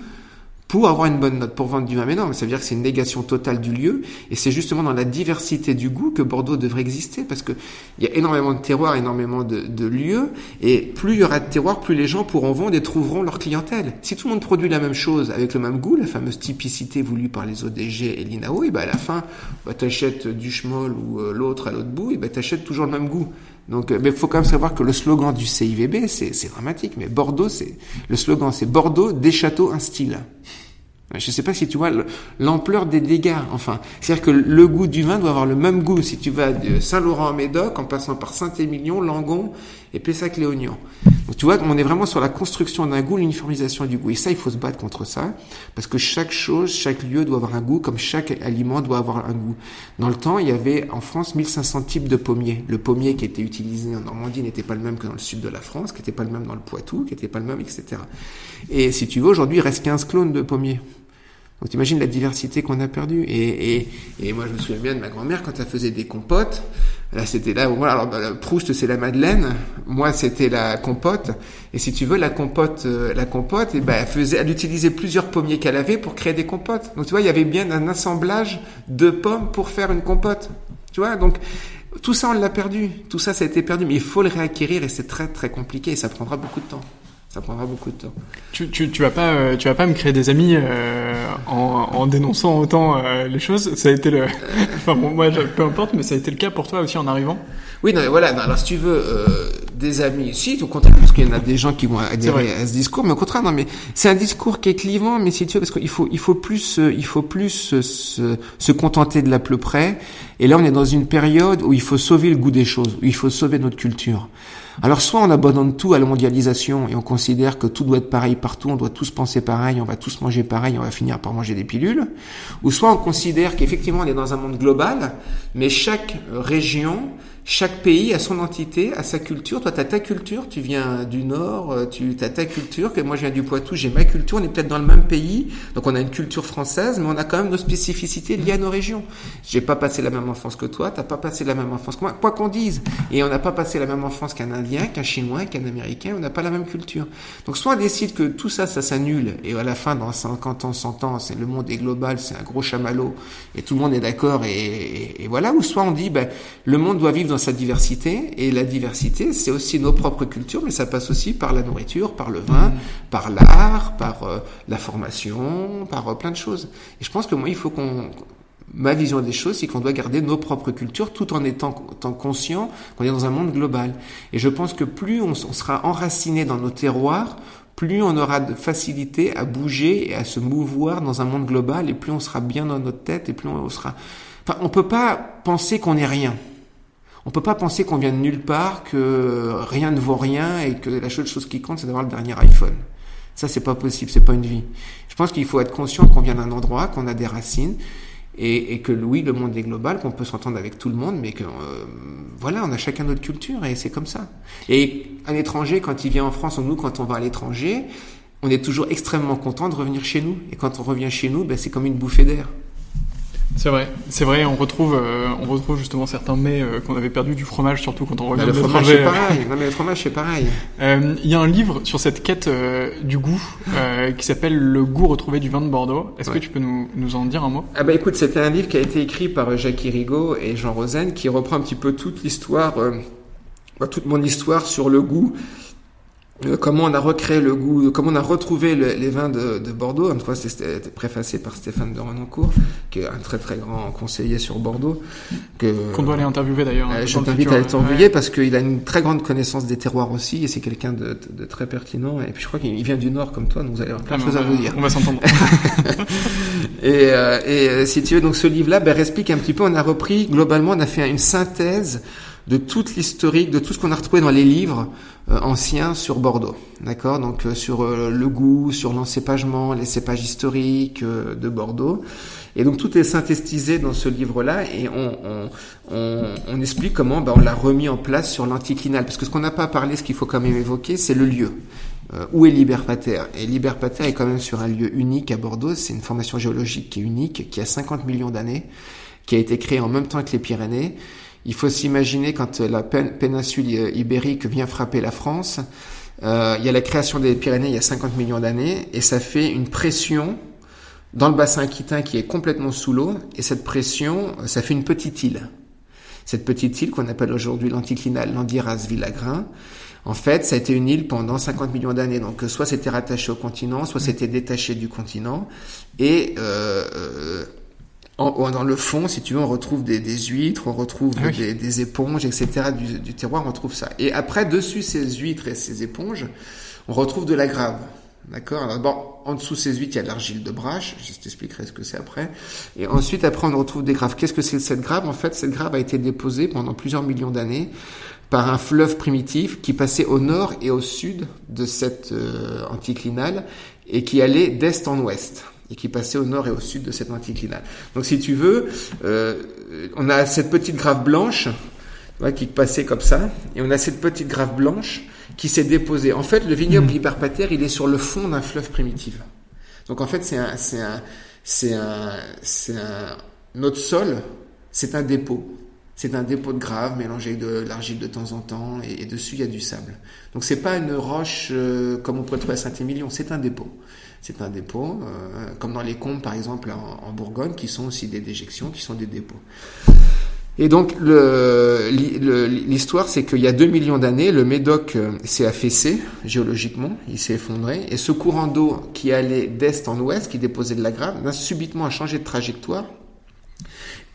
pour avoir une bonne note, pour vendre du vin. Mais non, ça veut dire que c'est une négation totale du lieu, et c'est justement dans la diversité du goût que Bordeaux devrait exister, parce que il y a énormément de terroirs, énormément de, de, lieux, et plus il y aura de terroirs, plus les gens pourront vendre et trouveront leur clientèle. Si tout le monde produit la même chose avec le même goût, la fameuse typicité voulue par les ODG et l'INAO, et ben à la fin, bah, achètes du schmoll ou euh, l'autre à l'autre bout, et ben achètes toujours le même goût. Donc, euh, mais faut quand même savoir que le slogan du CIVB, c'est dramatique. Mais Bordeaux, c'est le slogan, c'est Bordeaux, des châteaux, un style. Je ne sais pas si tu vois l'ampleur des dégâts. Enfin, c'est-à-dire que le goût du vin doit avoir le même goût si tu vas de Saint-Laurent à Médoc, en passant par Saint-Émilion, Langon et Pessac-les-Oignons. Donc tu vois, on est vraiment sur la construction d'un goût, l'uniformisation du goût. Et ça, il faut se battre contre ça, parce que chaque chose, chaque lieu doit avoir un goût, comme chaque aliment doit avoir un goût. Dans le temps, il y avait en France 1500 types de pommiers. Le pommier qui était utilisé en Normandie n'était pas le même que dans le sud de la France, qui n'était pas le même dans le Poitou, qui n'était pas le même, etc. Et si tu veux, aujourd'hui, il reste 15 clones de pommiers. Donc t'imagines la diversité qu'on a perdue. Et, et, et moi je me souviens bien de ma grand-mère quand elle faisait des compotes. Là c'était là, voilà, alors Proust c'est la Madeleine, moi c'était la compote. Et si tu veux la compote, euh, la compote, et ben elle faisait, elle utilisait plusieurs pommiers qu'elle avait pour créer des compotes. Donc tu vois il y avait bien un assemblage de pommes pour faire une compote. Tu vois donc tout ça on l'a perdu, tout ça ça a été perdu, mais il faut le réacquérir et c'est très très compliqué et ça prendra beaucoup de temps ça prendra beaucoup de temps. Tu, tu, tu vas pas euh, tu vas pas me créer des amis euh, en, en dénonçant autant euh, les choses. Ça a été le, *laughs* enfin bon, moi peu importe, mais ça a été le cas pour toi aussi en arrivant. Oui, non, voilà. Non, alors si tu veux euh, des amis, si au contraire, parce qu'il y en a des gens qui vont adhérer à ce discours, mais au contraire, non, mais c'est un discours qui est clivant, mais si tu veux, parce qu'il faut il faut plus il faut plus se, se contenter de la peu près. Et là, on est dans une période où il faut sauver le goût des choses, où il faut sauver notre culture. Alors soit on abandonne tout à la mondialisation et on considère que tout doit être pareil partout, on doit tous penser pareil, on va tous manger pareil, on va finir par manger des pilules, ou soit on considère qu'effectivement on est dans un monde global, mais chaque région chaque pays a son entité, a sa culture. Toi, tu as ta culture, tu viens du Nord, euh, tu as ta culture, que moi je viens du Poitou, j'ai ma culture, on est peut-être dans le même pays, donc on a une culture française, mais on a quand même nos spécificités liées à nos régions. J'ai pas passé la même enfance que toi, t'as pas passé la même enfance que moi, quoi qu'on dise. Et on n'a pas passé la même enfance qu'un Indien, qu'un Chinois, qu'un Américain, on n'a pas la même culture. Donc soit on décide que tout ça, ça s'annule, et à la fin, dans 50 ans, 100 ans, c'est le monde est global, c'est un gros chamallow, et tout le monde est d'accord, et, et, voilà, ou soit on dit, ben, le monde doit vivre dans sa diversité, et la diversité, c'est aussi nos propres cultures, mais ça passe aussi par la nourriture, par le vin, mmh. par l'art, par euh, la formation, par euh, plein de choses. Et je pense que moi, il faut qu'on ma vision des choses, c'est qu'on doit garder nos propres cultures tout en étant, étant conscient qu'on est dans un monde global. Et je pense que plus on, on, sera enraciné dans nos terroirs, plus on aura de facilité à bouger et à se mouvoir dans un monde global, et plus on sera bien dans notre tête, et plus on sera... Enfin, on peut pas penser qu'on est rien. On peut pas penser qu'on vient de nulle part, que rien ne vaut rien et que la seule chose qui compte c'est d'avoir le dernier iPhone. Ça c'est pas possible, c'est pas une vie. Je pense qu'il faut être conscient qu'on vient d'un endroit, qu'on a des racines et, que oui, le monde est global, qu'on peut s'entendre avec tout le monde, mais que euh, voilà, on a chacun notre culture et c'est comme ça. Et un étranger, quand il vient en France, ou nous, quand on va à l'étranger, on est toujours extrêmement content de revenir chez nous. Et quand on revient chez nous, ben, c'est comme une bouffée d'air. C'est vrai, c'est vrai. On retrouve, euh, on retrouve justement certains mets euh, qu'on avait perdu du fromage, surtout quand on revient. le fromage c'est pareil. non mais le fromage c'est pareil. Euh, il y a un livre sur cette quête du goût qui s'appelle Le goût retrouvé du vin de Bordeaux. Est-ce ouais. que tu peux nous, nous en dire un mot? Ah bah écoute, c'était un livre qui a été écrit par Jacques Rigaud et Jean Rosen, qui reprend un petit peu toute l'histoire, toute mon histoire sur le goût comment on a recréé le goût, comment on a retrouvé le, les vins de, de Bordeaux. Une fois, c'était préfacé par Stéphane de Renoncourt, qui est un très très grand conseiller sur Bordeaux. Qu'on doit aller interviewer d'ailleurs. Euh, je t'invite à l'interviewer ouais. parce qu'il a une très grande connaissance des terroirs aussi, et c'est quelqu'un de, de, très pertinent. Et puis je crois qu'il vient du Nord comme toi, donc vous allez avoir plein de choses à vous dire. On va s'entendre. *laughs* et, euh, et euh, si tu veux, donc ce livre-là ben, explique un petit peu. On a repris globalement, on a fait une synthèse de toute l'historique, de tout ce qu'on a retrouvé dans les livres euh, anciens sur Bordeaux. D'accord? Donc euh, sur euh, le goût, sur l'encépagement, les cépages historiques euh, de Bordeaux. Et donc tout est synthétisé dans ce livre-là et on, on, on, on, explique comment ben, on l'a remis en place sur l'anticlinal. Parce que ce qu'on n'a pas parlé, ce qu'il faut quand même évoquer, c'est le lieu. Euh, où est Liberpater? Et Liberpater est quand même sur un lieu unique à Bordeaux. C'est une formation géologique qui est unique, qui a 50 millions d'années, qui a été créée en même temps que les Pyrénées il faut s'imaginer quand la péninsule ibérique vient frapper la France, euh, il y a la création des Pyrénées il y a 50 millions d'années et ça fait une pression dans le bassin aquitain qui est complètement sous l'eau et cette pression, ça fait une petite île. Cette petite île qu'on appelle aujourd'hui l'anticlinal, l'Andiras Villagrin, en fait, ça a été une île pendant 50 millions d'années. Donc, soit c'était rattaché au continent, soit c'était détaché du continent. Et euh, euh en, dans le fond, si tu veux, on retrouve des, des huîtres, on retrouve oui. des, des, éponges, etc. Du, du, terroir, on retrouve ça. Et après, dessus ces huîtres et ces éponges, on retrouve de la grave. D'accord? D'abord, en dessous ces huîtres, il y a de l'argile de brache. Je t'expliquerai ce que c'est après. Et ensuite, après, on retrouve des graves. Qu'est-ce que c'est cette grave? En fait, cette grave a été déposée pendant plusieurs millions d'années par un fleuve primitif qui passait au nord et au sud de cette euh, anticlinale et qui allait d'est en ouest et qui passait au nord et au sud de cette anticlinale. Donc si tu veux, euh, on a cette petite grave blanche qui passait comme ça, et on a cette petite grave blanche qui s'est déposée. En fait, le vignoble mmh. il est sur le fond d'un fleuve primitif. Donc en fait, c'est un, c'est un, c'est un, c'est un, notre sol, c'est un dépôt. C'est un dépôt de grave mélangé de l'argile de temps en temps et, dessus il y a du sable. Donc c'est pas une roche euh, comme on pourrait trouver à Saint-Émilion, c'est un dépôt. C'est un dépôt, euh, comme dans les combes par exemple en, en, Bourgogne, qui sont aussi des déjections, qui sont des dépôts. Et donc l'histoire, c'est qu'il y a 2 millions d'années, le Médoc euh, s'est affaissé géologiquement, il s'est effondré, et ce courant d'eau qui allait d'est en ouest, qui déposait de la grave, a subitement changé de trajectoire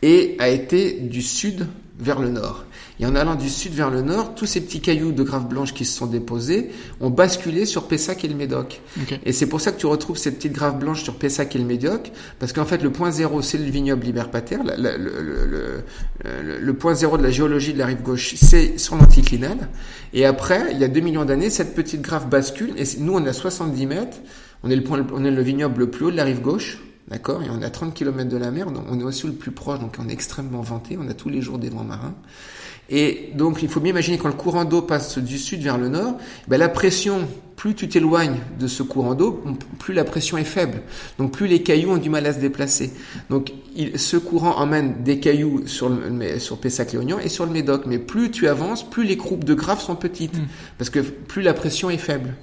et a été du sud vers le nord. Et en allant du sud vers le nord, tous ces petits cailloux de grave blanche qui se sont déposés ont basculé sur Pessac et le Médoc. Et c'est pour ça que tu retrouves cette petite grave blanche sur Pessac et le Médoc, parce qu'en fait le point zéro c'est le vignoble liberpater, le, le, le, le, point zéro de la géologie de la rive gauche c'est sur l'anticlinal. Et après, il y a 2 millions d'années, cette petite grave bascule, et nous on est à 70 mètres, on est le, point, on est le vignoble le plus haut de la rive gauche, D'accord Et on est à 30 km de la mer, donc on est aussi le plus proche, donc on est extrêmement vanté, on a tous les jours des vents marins. Et donc il faut bien imaginer quand le courant d'eau passe du sud vers le nord, ben la pression, plus tu t'éloignes de ce courant d'eau, plus la pression est faible. Donc plus les cailloux ont du mal à se déplacer. Donc il, ce courant emmène des cailloux sur, le, sur Pessac-Léognan et sur le Médoc. Mais plus tu avances, plus les croupes de graves sont petites. Mmh. Parce que plus la pression est faible.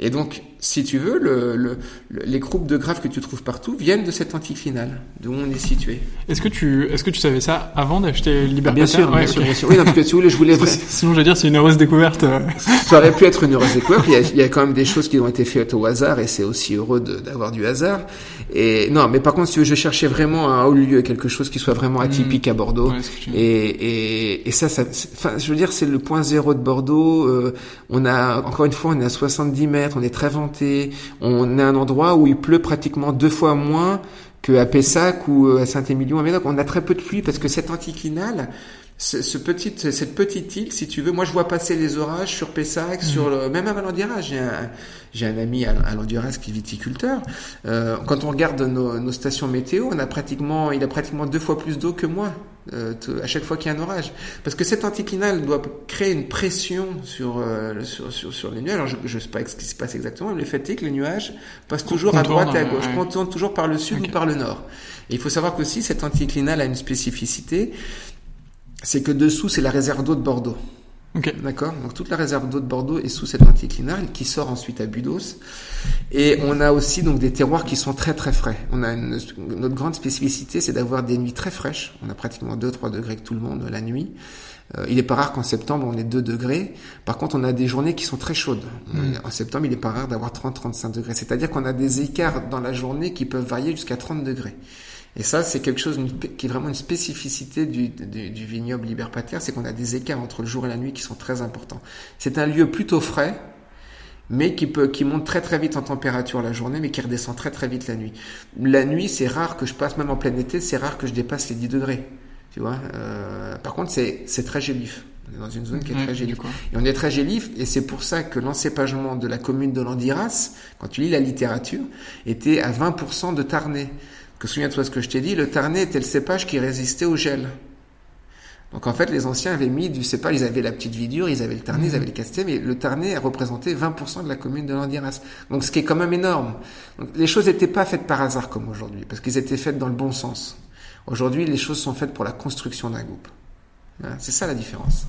Et donc, si tu veux, le, le, les groupes de graves que tu trouves partout viennent de cette anticlinale, d'où on est situé. Est-ce que tu, est-ce que tu savais ça avant d'acheter Libertaire bien sûr, bien sûr, bien sûr. Oui, non, parce que tu voulais, je voulais. Sinon, je veux dire, c'est une heureuse découverte. ça aurait pu être une heureuse découverte. Il y, a, il y a quand même des choses qui ont été faites au hasard, et c'est aussi heureux d'avoir du hasard. Et non, mais par contre, si tu veux, je cherchais vraiment un haut lieu, quelque chose qui soit vraiment atypique à Bordeaux. et, et, et ça, ça, enfin, je veux dire, c'est le point zéro de Bordeaux. Euh, on a, encore une fois, on est à 70 mètres on est très on est un endroit où il pleut pratiquement deux fois moins qu'à Pessac ou euh, à Saint-Émilion à. On a très peu de pluie parce que cette anticlinale, ce, petit, cette petite île, si tu veux, moi je vois passer les orages sur Pessac, sur mmh. le, même à Landiras. J'ai un, j'ai un ami à, à qui est viticulteur. Euh, quand on regarde nos, nos, stations météo, on a pratiquement, il a pratiquement deux fois plus d'eau que moi. Euh, à chaque fois qu'il y a un orage. Parce que cette anticlinale doit créer une pression sur, euh, sur, sur, sur, les nuages. Alors, je ne sais pas ce qui se passe exactement, mais le fait est que les nuages passent toujours à droite et à gauche, ouais. toujours par le sud ou par le nord. Et il faut savoir qu'aussi, cette anticlinale a une spécificité, c'est que dessous, c'est la réserve d'eau de Bordeaux. D'accord Donc toute la réserve d'eau de Bordeaux est sous cette anticlinale qui sort ensuite à Budos. Et on a aussi donc des terroirs qui sont très très frais. On a une, notre grande spécificité, c'est d'avoir des nuits très fraîches. On a pratiquement 2-3 degrés que tout le monde la nuit. Euh, il est pas rare qu'en septembre on ait 2 degrés. Par contre, on a des journées qui sont très chaudes. Mm. En septembre, il est pas rare d'avoir 30-35 degrés. C'est-à-dire qu'on a des écarts dans la journée qui peuvent varier jusqu'à 30 degrés. Et ça, c'est quelque chose qui est vraiment une spécificité du, du, du vignoble libertaire, c'est qu'on a des écarts entre le jour et la nuit qui sont très importants. C'est un lieu plutôt frais, mais qui peut, qui monte très très vite en température la journée, mais qui redescend très très vite la nuit. La nuit, c'est rare que je passe, même en plein été, c'est rare que je dépasse les 10 degrés. Tu vois. Euh, par contre, c'est c'est très gélif. On est dans une zone qui est très gélif. Et on est très gélif, et c'est pour ça que l'encépagement de la commune de Landiras, quand tu lis la littérature, était à 20% de Tarnais. Que souviens-toi ce que je t'ai dit, le Tarnais était le cépage qui résistait au gel. Donc en fait, les anciens avaient mis du cépage, ils avaient la petite vidure, ils avaient le Tarnais, ils avaient le castet, mais le Tarnais a représenté 20% de la commune de Landiras. Donc ce qui est quand même énorme. Donc, les choses n'étaient pas faites par hasard comme aujourd'hui, parce qu'ils étaient faites dans le bon sens. Aujourd'hui, les choses sont faites pour la construction d'un groupe. C'est ça la différence.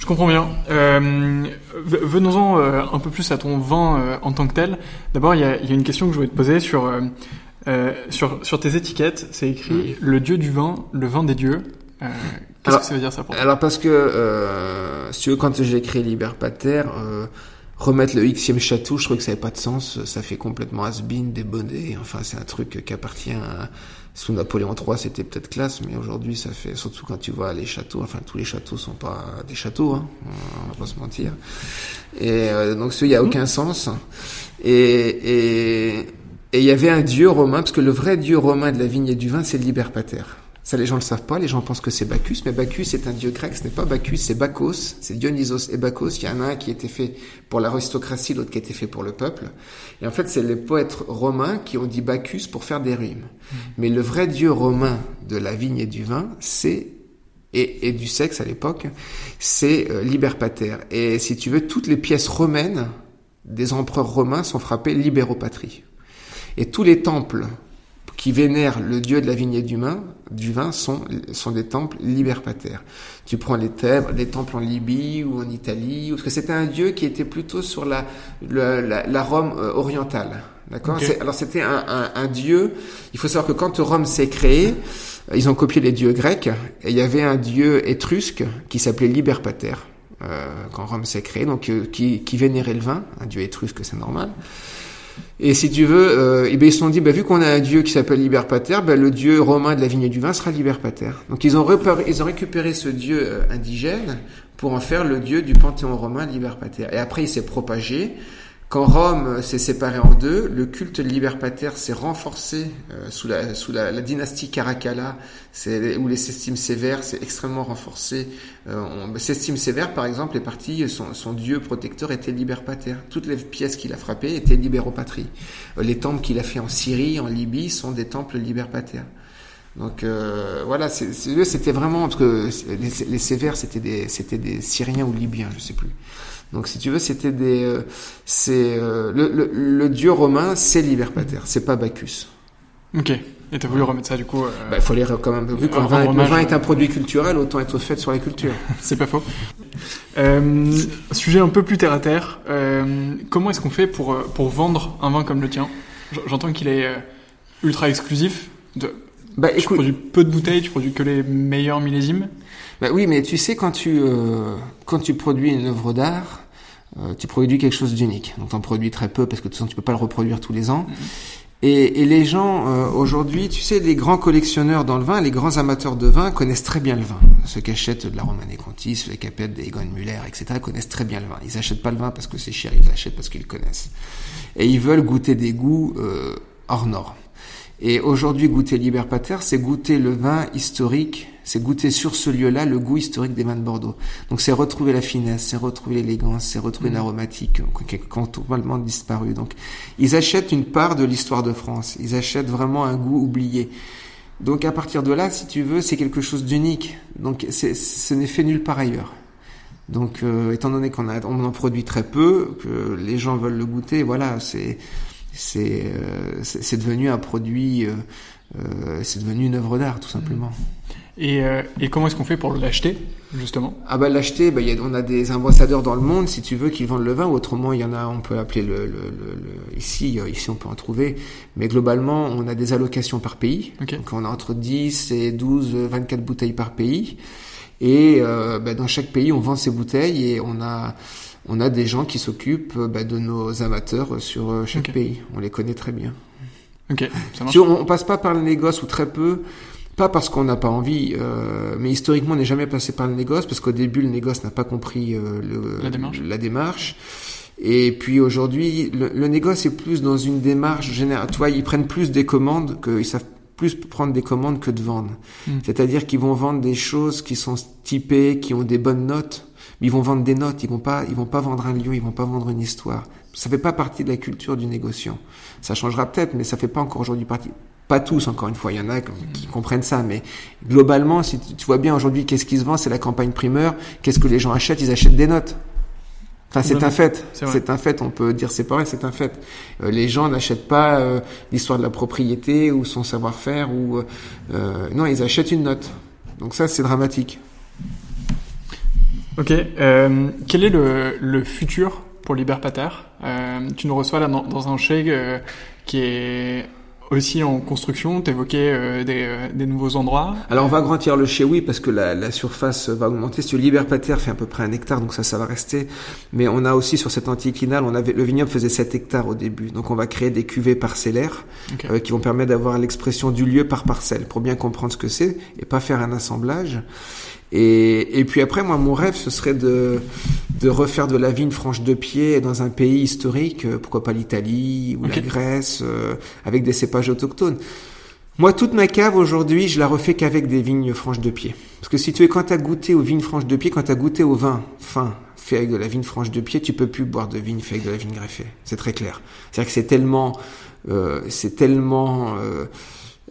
Je comprends bien. Euh, venons-en euh, un peu plus à ton vin euh, en tant que tel. D'abord, il y a, y a, une question que je voulais te poser sur euh, sur, sur tes étiquettes, c'est écrit le dieu du vin, le vin des dieux. Euh, Qu'est-ce que ça veut dire ça pour toi Alors parce que, euh, si tu veux, quand j'ai écrit Liber Pater, euh, remettre le xème château, je trouve que ça n'avait pas de sens. Ça fait complètement has-been, débonné. Enfin, c'est un truc qui appartient à... Sous Napoléon III, c'était peut-être classe, mais aujourd'hui, ça fait, surtout quand tu vois les châteaux, enfin, tous les châteaux sont pas des châteaux, hein, on va pas se mentir. Et euh, donc, il n'y a mmh. aucun sens. Et, et, et il y avait un dieu romain, parce que le vrai dieu romain de la vigne et du vin, c'est le Liber Pater. Ça, les gens ne le savent pas. Les gens pensent que c'est Bacchus, mais Bacchus est un dieu grec. Ce n'est pas Bacchus, c'est Bacchus. C'est Dionysos et Bacchus. Il y en a un qui était fait pour l'aristocratie, l'autre qui était fait pour le peuple. Et en fait, c'est les poètes romains qui ont dit Bacchus pour faire des rimes. Mmh. Mais le vrai dieu romain de la vigne et du vin, c'est et, et, du sexe à l'époque, c'est euh, Liberpater. Et si tu veux, toutes les pièces romaines des empereurs romains sont frappées Libéropatrie. Et tous les temples qui vénèrent le dieu de la vigne et du vin, du vin sont, sont des temples libertaires. Tu prends les, les temples en Libye ou en Italie, parce que c'était un dieu qui était plutôt sur la, la, la, Rome euh, orientale. D'accord? Alors c'était un, un, un, dieu, il faut savoir que quand Rome s'est créée, ils ont copié les dieux grecs, et il y avait un dieu étrusque qui s'appelait Liberpater, euh, quand Rome s'est créée, donc euh, qui, qui vénérait le vin, un dieu étrusque c'est normal. Et si tu veux, euh, eh bien, ils se sont dit, bah, vu qu'on a un dieu qui s'appelle Liberpater, bah, le dieu romain de la vigne et du vin sera Liberpater. Donc ils ont, ils ont récupéré ce dieu euh, indigène pour en faire le dieu du panthéon romain Liberpater. Et après, il s'est propagé quand Rome s'est séparée en deux, le culte libertaire s'est renforcé euh, sous, la, sous la, la dynastie Caracalla, où les Sestimes sévères s'est extrêmement renforcé. Euh, Sestime sévère, par exemple, est parti, son, son dieu protecteur était libertaire. Toutes les pièces qu'il a frappées étaient libéropatrie. Euh, les temples qu'il a fait en Syrie, en Libye, sont des temples libertaires. Donc euh, voilà, c'était vraiment parce que les, les sévères c'était des c'était des Syriens ou Libyens, je sais plus. Donc si tu veux, c'était des, euh, c'est euh, le, le, le, dieu romain, c'est Liberpater, c'est pas Bacchus. Ok. Et t'as voulu remettre ça du coup. Euh, bah, il faut les quand même. Vu que le vin, est un produit culturel, autant être fait sur la culture. *laughs* c'est pas faux. Euh, sujet un peu plus terre à terre. Euh, comment est-ce qu'on fait pour pour vendre un vin comme le tien? J'entends qu'il est ultra exclusif. De, bah, tu produis peu de bouteilles, tu produis que les meilleurs millésimes. Bah oui, mais tu sais quand tu quand tu produis une œuvre d'art, euh, tu produis quelque chose d'unique. Donc tu en produis très peu parce que de toute façon tu peux pas le reproduire tous les ans. Et, et, les gens euh, aujourd'hui, tu sais, les grands collectionneurs dans le vin, les grands amateurs de vin connaissent très bien le vin. Ceux qui achètent de la Romanée Conti, ceux qui achètent des Egon Muller, etc., connaissent très bien le vin. Ils achètent pas le vin parce que c'est cher, ils l'achètent parce qu'ils connaissent. Et ils veulent goûter des goûts euh, hors normes. Et aujourd'hui, goûter Liberpater, c'est goûter le vin historique, c'est goûter sur ce lieu-là le goût historique des vins de Bordeaux. Donc c'est retrouver la finesse, c'est retrouver l'élégance, c'est retrouver mmh. l'aromatique qui est complètement disparu. Donc ils achètent une part de l'histoire de France, ils achètent vraiment un goût oublié. Donc à partir de là, si tu veux, c'est quelque chose d'unique. Donc ce n'est fait nulle part ailleurs. Donc euh, étant donné qu'on on en produit très peu, que les gens veulent le goûter, voilà, c'est euh, c'est c'est devenu un produit, euh, euh, c'est devenu une œuvre d'art tout simplement. Et, et comment est-ce qu'on fait pour l'acheter justement? Ah bah l'acheter, bah, y a, on a des ambassadeurs dans le monde si tu veux qui vendent le vin. Autrement, il y en a, on peut appeler le, le, le, ici, ici on peut en trouver. Mais globalement, on a des allocations par pays. Donc on a entre 10 et 12, 24 bouteilles par pays. Et euh, bah, dans chaque pays, on vend ces bouteilles et on a on a des gens qui s'occupent bah, de nos amateurs sur euh, chaque pays. On les connaît très bien. Ok, ça marche. on, passe pas par le négoce ou très peu. Pas parce qu'on n'a pas envie, euh, mais historiquement on n'est jamais passé par le négoce parce qu'au début le négoce n'a pas compris euh, le, la, démarche. la démarche. Et puis aujourd'hui, le, le, négoce est plus dans une démarche générale. Tu vois, ils prennent plus des commandes, qu'ils savent plus prendre des commandes que de vendre. Hmm. C'est-à-dire qu'ils vont vendre des choses qui sont typées, qui ont des bonnes notes ils vont vendre des notes, ils vont pas, ils vont pas vendre un lieu, ils vont pas vendre une histoire. Ça fait pas partie de la culture du négociant. Ça changera peut-être, mais ça fait pas encore aujourd'hui partie. Pas tous, encore une fois, il y en a qui comprennent ça, mais globalement, si tu vois bien aujourd'hui, qu'est-ce qui se vend, c'est la campagne primeur. Qu'est-ce que les gens achètent Ils achètent des notes. Enfin, c'est un fait. C'est un fait. On peut dire c'est pareil, c'est un fait. Euh, les gens n'achètent pas euh, l'histoire de la propriété ou son savoir-faire ou euh, non, ils achètent une note. Donc ça, c'est dramatique. Ok. Euh, quel est le, le futur pour Liberpater? Euh, Tu nous reçois là dans, dans un chèque euh, qui est aussi en construction, t'évoquais euh, des, euh, des, nouveaux endroits. Alors on va agrandir le chez oui parce que la, la, surface va augmenter. Si Liberpater fait à peu près un hectare, donc ça, ça va rester. Mais on a aussi sur cette anticlinale, on avait le vignoble faisait 7 hectares au début, donc on va créer des cuvées parcellaires okay. euh, qui vont permettre d'avoir l'expression du lieu par parcelle pour bien comprendre ce que c'est et pas faire un assemblage. Et, et puis après, moi, mon rêve, ce serait de, de refaire de la vigne franche de pied dans un pays historique, euh, pourquoi pas l'Italie ou okay. la Grèce, euh, avec des cépages autochtones. Moi, toute ma cave aujourd'hui, je la refais qu'avec des vignes franches de pied. Parce que si tu es quand t'as goûté aux vignes franches de pied, quand t'as goûté au vin fin fait avec de la vigne franche de pied, tu peux plus boire de vigne fait avec de la vigne greffée. C'est très clair. C'est-à-dire que c'est tellement, euh, c'est tellement euh,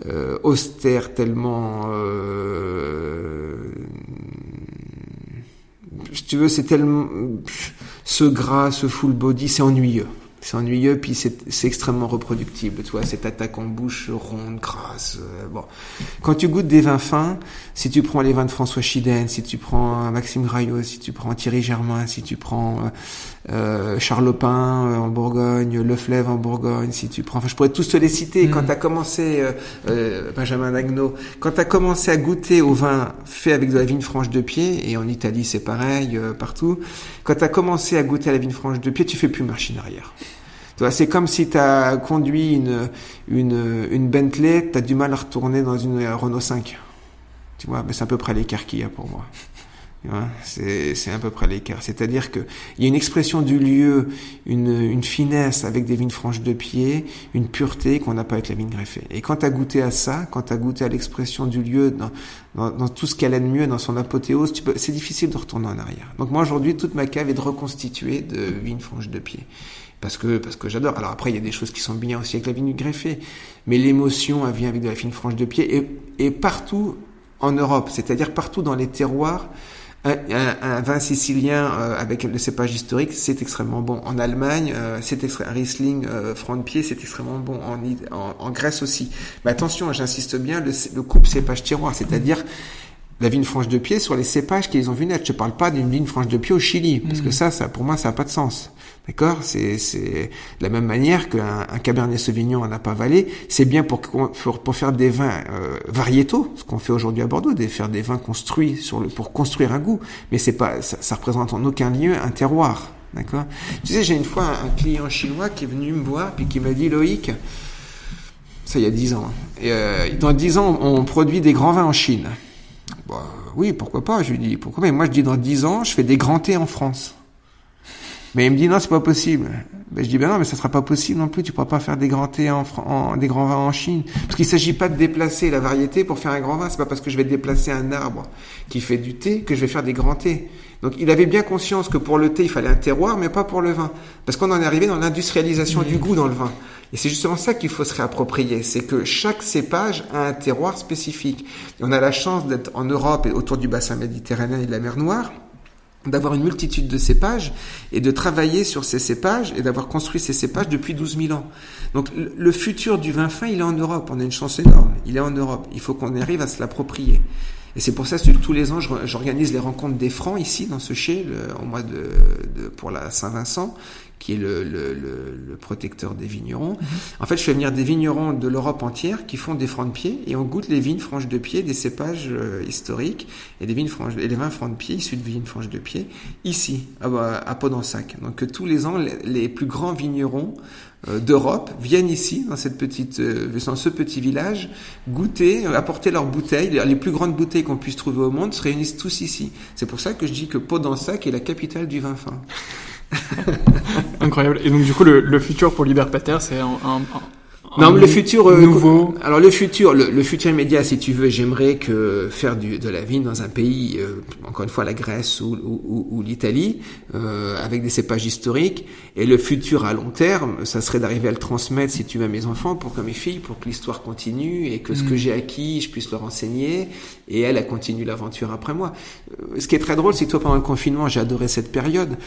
euh, austère, tellement, euh, si tu veux, c'est tellement ce gras, ce full body, c'est ennuyeux. C'est ennuyeux, puis c'est extrêmement reproductible, tu vois, cette attaque en bouche ronde, grasse. Euh, bon. Quand tu goûtes des vins fins, si tu prends les vins de François Chiden, si tu prends Maxime Graillot, si tu prends Thierry Germain, si tu prends euh, euh Charles Lopin euh, en Bourgogne, Le Fleuve en Bourgogne, si tu prends... Enfin, je pourrais tous te les citer. Quand mm. tu as commencé, Benjamin Agno, quand tu as commencé à goûter au vin fait avec de la vigne franche de pied, et en Italie c'est pareil, partout, quand tu as commencé à goûter à la vigne franche de pied, tu fais plus marche en arrière c'est comme si tu as conduit une, une, une Bentley, tu as du mal à retourner dans une Renault 5. Tu vois, c'est à peu près l'écart qu'il y a pour moi. C'est à peu près l'écart. C'est-à-dire qu'il y a une expression du lieu, une, une finesse avec des vignes franches de pied, une pureté qu'on n'a pas avec la vigne greffée. Et quand tu as goûté à ça, quand tu as goûté à l'expression du lieu dans, dans, dans tout ce qu'elle a de mieux, dans son apothéose, c'est difficile de retourner en arrière. Donc moi aujourd'hui, toute ma cave est de reconstituer de vignes franches de pied parce que parce que j'adore. Alors après, il y a des choses qui sont bien aussi avec la vigne greffée, mais l'émotion, elle vient avec de la fine franche de pied et, et partout en Europe, c'est-à-dire partout dans les terroirs. Un, un, vin sicilien euh, avec le cépage historique, c'est extrêmement bon. En Allemagne, euh, c'est un Riesling euh, franc de pied, c'est extrêmement bon. En, en, en, Grèce aussi. Mais attention, j'insiste bien, le, le couple cépage terroir, c'est-à-dire la vigne franche de pied sur les cépages qu'ils ont vu naître. Je parle pas d'une vigne franche de pied au Chili, parce que mm. ça, ça, pour moi, ça n'a pas de sens. D'accord? C'est c'est de la même manière qu'un un Cabernet Sauvignon n'a pas valé. C'est bien pour, pour, pour faire des vins euh, variétaux, ce qu'on fait aujourd'hui à Bordeaux, de faire des vins construits sur le pour construire un goût. Mais c'est pas ça, ça représente en aucun lieu un terroir. D'accord? Tu sais, j'ai une fois un client chinois qui est venu me voir puis qui m'a dit Loïc, ça il y a dix ans. Et, euh, dans dix ans, on produit des grands vins en Chine. Bah, oui, pourquoi pas Je lui dis pourquoi Mais moi je dis dans dix ans, je fais des grands thés en France. Mais il me dit non, c'est pas possible. Ben, je dis ben non, mais ça sera pas possible non plus. Tu pourras pas faire des grands thés en, en des grands vins en Chine, parce qu'il s'agit pas de déplacer la variété pour faire un grand vin. C'est pas parce que je vais déplacer un arbre qui fait du thé que je vais faire des grands thés. Donc il avait bien conscience que pour le thé il fallait un terroir, mais pas pour le vin, parce qu'on en est arrivé dans l'industrialisation du goût dans le vin. Et c'est justement ça qu'il faut se réapproprier, c'est que chaque cépage a un terroir spécifique. Et on a la chance d'être en Europe et autour du bassin méditerranéen et de la mer Noire d'avoir une multitude de cépages et de travailler sur ces cépages et d'avoir construit ces cépages depuis 12 000 ans. Donc le futur du vin fin, il est en Europe. On a une chance énorme. Il est en Europe. Il faut qu'on arrive à se l'approprier. Et c'est pour ça que tous les ans, j'organise les rencontres des francs ici, dans ce chai, au mois de, de pour la Saint-Vincent, qui est le, le, le, protecteur des vignerons. Mhm. En fait, je fais venir des vignerons de l'Europe entière qui font des francs de pied et on goûte les vignes franches de pied, des cépages euh, historiques et des vignes franches et les vins francs de pied issus de vignes franches de pied ici à, à Podensac. Donc tous les ans, les, plus grands vignerons d'Europe viennent ici dans cette petite euh, dans ce petit village goûter apporter leurs bouteilles les plus grandes bouteilles qu'on puisse trouver au monde se réunissent tous ici c'est pour ça que je dis que Podensac est la capitale du vin fin *laughs* Incroyable. Et donc du coup, le, le futur pour Libertater, c'est un, un, non, le futur euh, nouveau. Alors le futur, le, futur immédiat, si tu veux, j'aimerais que faire du, de la vigne dans un pays, euh, encore une fois la Grèce ou, ou, ou l'Italie, euh, avec des cépages historiques. Et le futur à long terme, ça serait d'arriver à le transmettre, si tu veux, à mes enfants, pour que mes filles, pour que l'histoire continue et que ce que mm. j'ai acquis, je puisse leur enseigner. Et elle, elle continue l'aventure après moi. Euh, ce qui est très drôle, c'est que toi, pendant le confinement, j'ai adoré cette période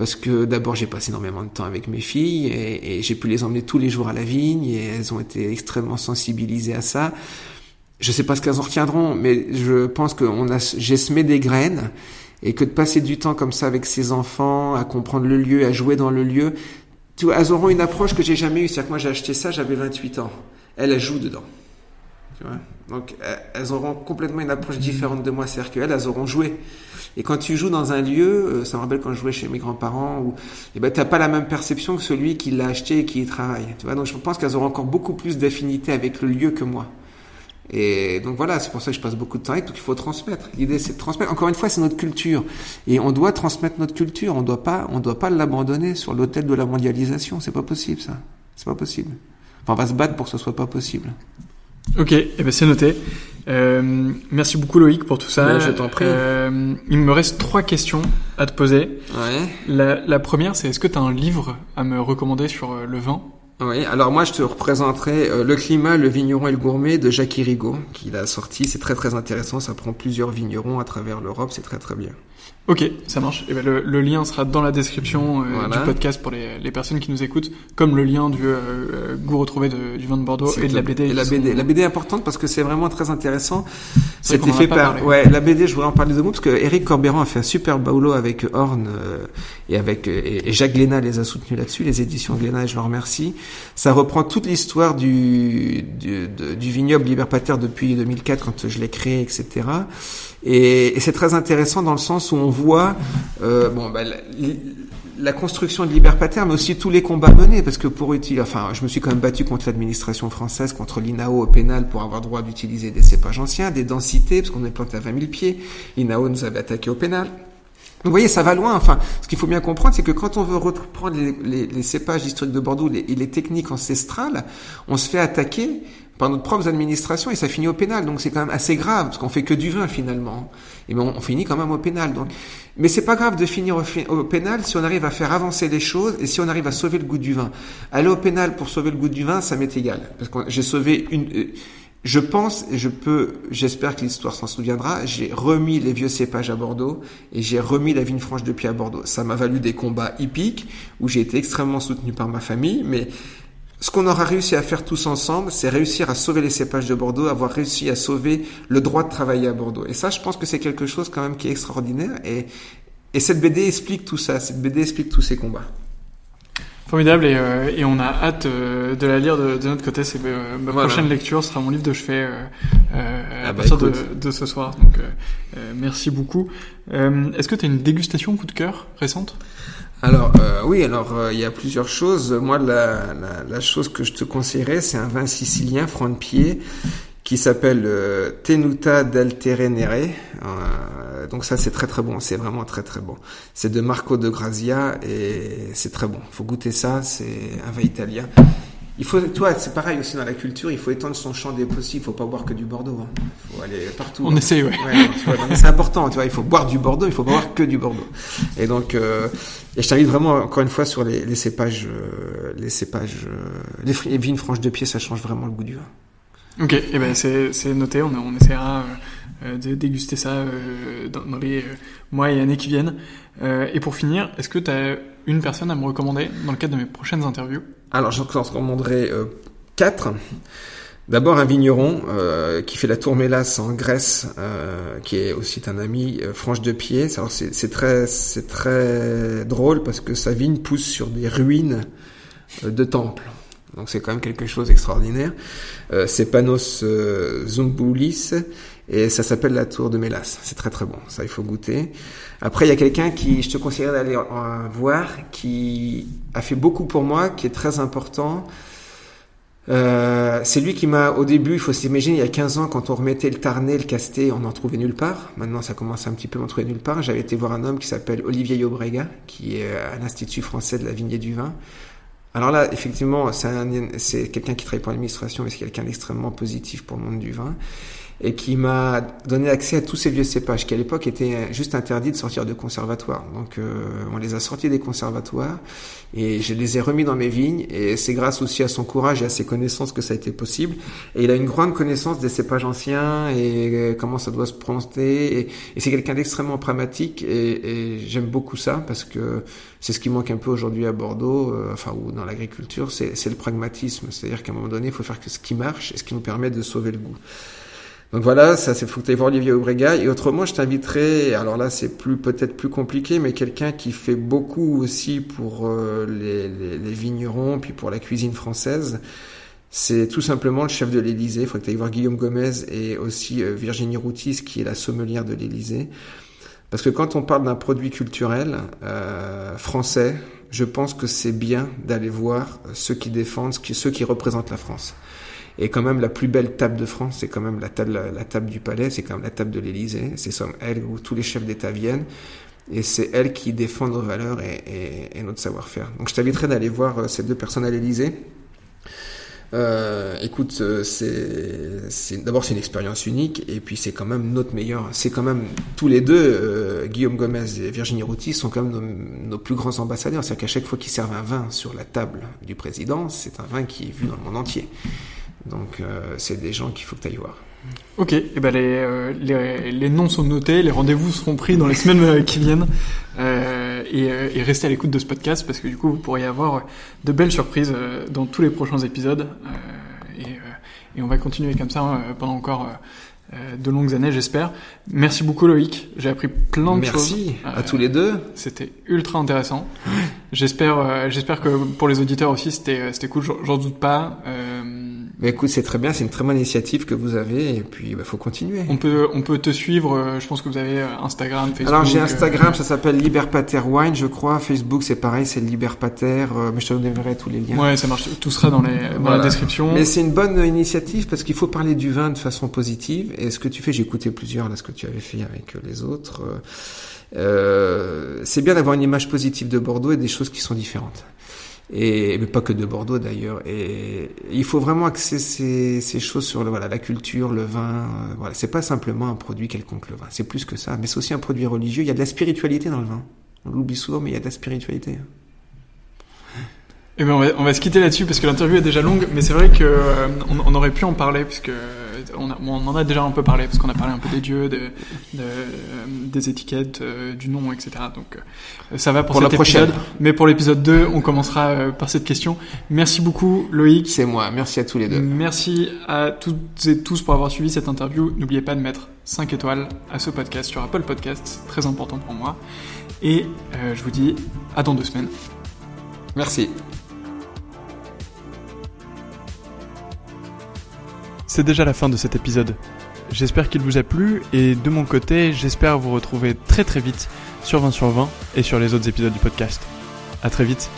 parce que d'abord j'ai passé énormément de temps avec mes filles et, j'ai pu les emmener tous les jours à la vigne et elles ont été extrêmement sensibilisées à ça. Je sais pas ce qu'elles en retiendront, mais je pense que j'ai semé des graines et que de passer du temps comme ça avec ses enfants, à comprendre le lieu, à jouer dans le lieu, elles auront une approche que j'ai jamais eue. C'est-à-dire que moi j'ai acheté ça, j'avais 28 ans. Elles, elles jouent dedans. Donc elles auront complètement une approche différente de moi. C'est-à-dire qu'elles, elles auront joué. Et quand tu joues dans un lieu, euh, ça me rappelle quand je jouais chez mes grands-parents, où eh ben, tu n'as pas la même perception que celui qui l'a acheté et qui y travaille. Tu vois donc je pense qu'elles auront encore beaucoup plus d'affinité avec le lieu que moi. Et donc voilà, c'est pour ça que je passe beaucoup de temps avec, donc il faut transmettre. L'idée c'est de transmettre. Encore une fois, c'est notre culture. Et on doit transmettre notre culture. On doit pas, on doit pas l'abandonner sur l'autel de la mondialisation. C'est pas possible, ça. C'est pas possible. Enfin, on va se battre pour que ce soit pas possible. Ok, eh ben c'est noté. Euh, merci beaucoup Loïc pour tout ça. Ben, je t'en prie. Euh, il me reste trois questions à te poser. Ouais. La, la première, c'est est-ce que tu as un livre à me recommander sur euh, le vin? Oui, alors moi je te représenterai euh, Le climat, le vigneron et le gourmet de Jacques Rigaud, qu'il a sorti. C'est très très intéressant, ça prend plusieurs vignerons à travers l'Europe, c'est très très bien. Ok, ça marche. Et eh ben le, le, lien sera dans la description euh, du podcast pour les, les, personnes qui nous écoutent, comme le lien du euh, goût retrouvé de, du vin de Bordeaux et de la BD. Et la BD, la BD est importante parce que c'est vraiment très intéressant. C'était fait par, ouais, la BD. Je voudrais en parler de mots parce que Eric Corberan a fait un super boulot avec Horn euh, et avec et, Jacques Glénat les a soutenus là-dessus, les éditions Glénat. Et je leur remercie. Ça reprend toute l'histoire du du, du vignoble Libertaire depuis 2004 quand je l'ai créé, etc. Et, et c'est très intéressant dans le sens où on voit euh, bon, bah, la, construction de Liberpater, mais aussi tous les combats menés, parce que pour utiliser, enfin, je me suis quand même battu contre l'administration française, contre l'INAO au pénal pour avoir droit d'utiliser des cépages anciens, des densités, parce qu'on est planté à 20 000 pieds. L'INAO nous avait attaqué au pénal. Vous voyez, ça va loin. Enfin, ce qu'il faut bien comprendre, c'est que quand on veut reprendre les, les, les cépages historiques de Bordeaux et les techniques ancestrales, on se fait attaquer par notre propre administration et ça finit au pénal. Donc c'est quand même assez grave parce qu'on fait que du vin finalement. Et ben on, finit quand même au pénal. Donc, mais c'est pas grave de finir au, pénal si on arrive à faire avancer les choses et si on arrive à sauver le goût du vin. Aller au pénal pour sauver le goût du vin, ça m'est égal parce que j'ai sauvé une. Euh, je pense et je peux, j'espère que l'histoire s'en souviendra, j'ai remis les vieux cépages à Bordeaux et j'ai remis la vigne franche de pied à Bordeaux. Ça m'a valu des combats hippiques où j'ai été extrêmement soutenu par ma famille, mais ce qu'on aura réussi à faire tous ensemble, c'est réussir à sauver les cépages de Bordeaux, avoir réussi à sauver le droit de travailler à Bordeaux. Et ça, je pense que c'est quelque chose quand même qui est extraordinaire. Et, et cette BD explique tout ça. Cette BD explique tous ces combats. Formidable et, euh, et, on a hâte euh, de la lire de, de notre côté. C'est euh, ma prochaine lecture sera mon livre de chevet à ah bah partir de, de, ce soir. Donc merci beaucoup. Est-ce que tu as une dégustation coup de cœur récente? Alors euh, oui, alors euh, il y a plusieurs choses. Moi, la, la, la, chose que je te conseillerais, c'est un vin sicilien franc de pied qui s'appelle euh, Tenuta del Terenere. Euh, donc ça, c'est très très bon. C'est vraiment très très bon. C'est de Marco de Grazia et c'est très bon. Faut goûter ça. C'est un vin italien il faut, toi, c'est pareil aussi dans la culture, il faut étendre son champ des possibles, il faut pas boire que du Bordeaux. Hein. Il faut aller partout. On essaye, ouais. ouais c'est important, tu vois, il faut boire du Bordeaux, il faut pas boire que du Bordeaux. Et donc, euh, et je t'invite vraiment, encore une fois, sur les, les cépages, euh, les cépages, euh, les, les, vignes franches de pied, ça change vraiment le goût du vin. Ok, et eh ben c'est, c'est noté, on, on essaiera euh, de déguster ça euh, dans, dans, les mois et années qui viennent. et pour finir, est-ce que tu as une personne à me recommander dans le cadre de mes prochaines interviews? Alors, j'en recommanderai euh, quatre. D'abord un vigneron euh, qui fait la tour Mélas en Grèce, euh, qui est aussi un ami franche de pied. c'est très très drôle parce que sa vigne pousse sur des ruines de temples. Donc c'est quand même quelque chose d'extraordinaire. C'est Panos Zumboulis et ça s'appelle la tour de Mélas. C'est très très bon. Ça il faut goûter. Après, il y a quelqu'un qui, je te conseillerais d'aller voir, qui a fait beaucoup pour moi, qui est très important. Euh, c'est lui qui m'a, au début, il faut s'imaginer, il y a 15 ans, quand on remettait le Tarnet, le Casté, on n'en trouvait nulle part. Maintenant, ça commence un petit peu à en trouver nulle part. J'avais été voir un homme qui s'appelle Olivier Yobrega, qui est à l'Institut français de la vigne du vin. Alors là, effectivement, c'est quelqu'un qui travaille pour l'administration, mais c'est quelqu'un d'extrêmement positif pour le monde du vin et qui m'a donné accès à tous ces vieux cépages qui à l'époque étaient juste interdits de sortir de conservatoire. Donc euh, on les a sortis des conservatoires et je les ai remis dans mes vignes et c'est grâce aussi à son courage et à ses connaissances que ça a été possible. Et il a une grande connaissance des cépages anciens et euh, comment ça doit se prononcer et, c'est quelqu'un d'extrêmement pragmatique et, j'aime beaucoup ça parce que c'est ce qui manque un peu aujourd'hui à Bordeaux, euh, enfin ou dans l'agriculture, c'est le pragmatisme. C'est-à-dire qu'à un moment donné, il faut faire ce qui marche et ce qui nous permet de sauver le goût. Donc voilà, ça c'est faut que tu voir Olivier Aubrega. Et autrement, je t'inviterai, alors là c'est plus peut-être plus compliqué, mais quelqu'un qui fait beaucoup aussi pour euh, les, vignerons, puis pour la cuisine française. C'est tout simplement le chef de l'Élysée. Il faut que tu ailles voir Guillaume Gomez et aussi euh, Virginie Routis, qui est la sommelière de l'Élysée. Parce que quand on parle d'un produit culturel euh, français, je pense que c'est bien d'aller voir ceux qui défendent, ceux qui représentent la France. Et quand même, la plus belle table de France, c'est quand même la table, du palais, c'est quand même la table de l'Élysée. C'est elle où tous les chefs d'État viennent. Et c'est elle qui défend nos valeurs et, notre savoir-faire. Donc je t'inviterai d'aller voir euh, ces deux personnes à l'Élysée. Euh, écoute, euh, c'est, d'abord c'est une expérience unique et puis c'est quand même notre meilleur. C'est quand même tous les deux, Guillaume Gomez et Virginie Routy sont quand même nos plus grands ambassadeurs. C'est-à-dire qu'à chaque fois qu'ils servent un vin sur la table du président, c'est un vin qui est vu dans le monde entier. Donc euh, c'est des gens qu'il faut que tu ailles voir. Ok, et ben les, euh, les, les, noms sont notés, les rendez-vous seront pris dans les *laughs* semaines euh, qui viennent. Euh, et, et, restez à l'écoute de ce podcast parce que du coup vous pourriez avoir de belles surprises dans tous les prochains épisodes. Et, et, on va continuer comme ça pendant encore de longues années, j'espère. Merci beaucoup Loïc, j'ai appris plein de Merci choses. Merci à tous les deux. C'était ultra intéressant. j'espère, j'espère que pour les auditeurs aussi c'était, c'était cool. J'en doute pas. Mais écoute, c'est très bien, c'est une très bonne initiative que vous avez, et puis il bah, faut continuer. On peut, on peut te suivre, je pense que vous avez Instagram, Facebook. Alors j'ai Instagram, euh... ça s'appelle Liberpater Wine, je crois. Facebook, c'est pareil, c'est Liberpater, euh, mais je te donnerai tous les liens. Ouais, ça marche, tout sera dans, les, dans voilà. la description. Mais c'est une bonne initiative parce qu'il faut parler du vin de façon positive, et ce que tu fais, j'ai écouté plusieurs, là, ce que tu avais fait avec les autres. Euh, c'est bien d'avoir une image positive de Bordeaux et des choses qui sont différentes et mais pas que de Bordeaux d'ailleurs. Et il faut vraiment axer ces, ces choses sur le, voilà la culture, le vin. Euh, voilà, c'est pas simplement un produit quelconque le vin, c'est plus que ça. Mais c'est aussi un produit religieux. Il y a de la spiritualité dans le vin. On l'oublie souvent, mais il y a de la spiritualité. Eh ben on, va, on va se quitter là-dessus parce que l'interview est déjà longue, mais c'est vrai que euh, on, aurait pu en parler puisque on, a, on, en a déjà un peu parlé parce qu'on a parlé un peu des dieux, de, de, des étiquettes, euh, du nom, etc. Donc euh, ça va pour, pour cet la prochaine. épisode. Mais pour l'épisode 2, on commencera euh, par cette question. Merci beaucoup Loïc. C'est moi. Merci à tous les deux. Merci à toutes et tous pour avoir suivi cette interview. N'oubliez pas de mettre 5 étoiles à ce podcast sur Apple Podcasts, très important pour moi. Et je vous dis à dans deux semaines. Merci. C'est déjà la fin de cet épisode. J'espère qu'il vous a plu et de mon côté, j'espère vous retrouver très très vite sur 20 sur 20 et sur les autres épisodes du podcast. À très vite.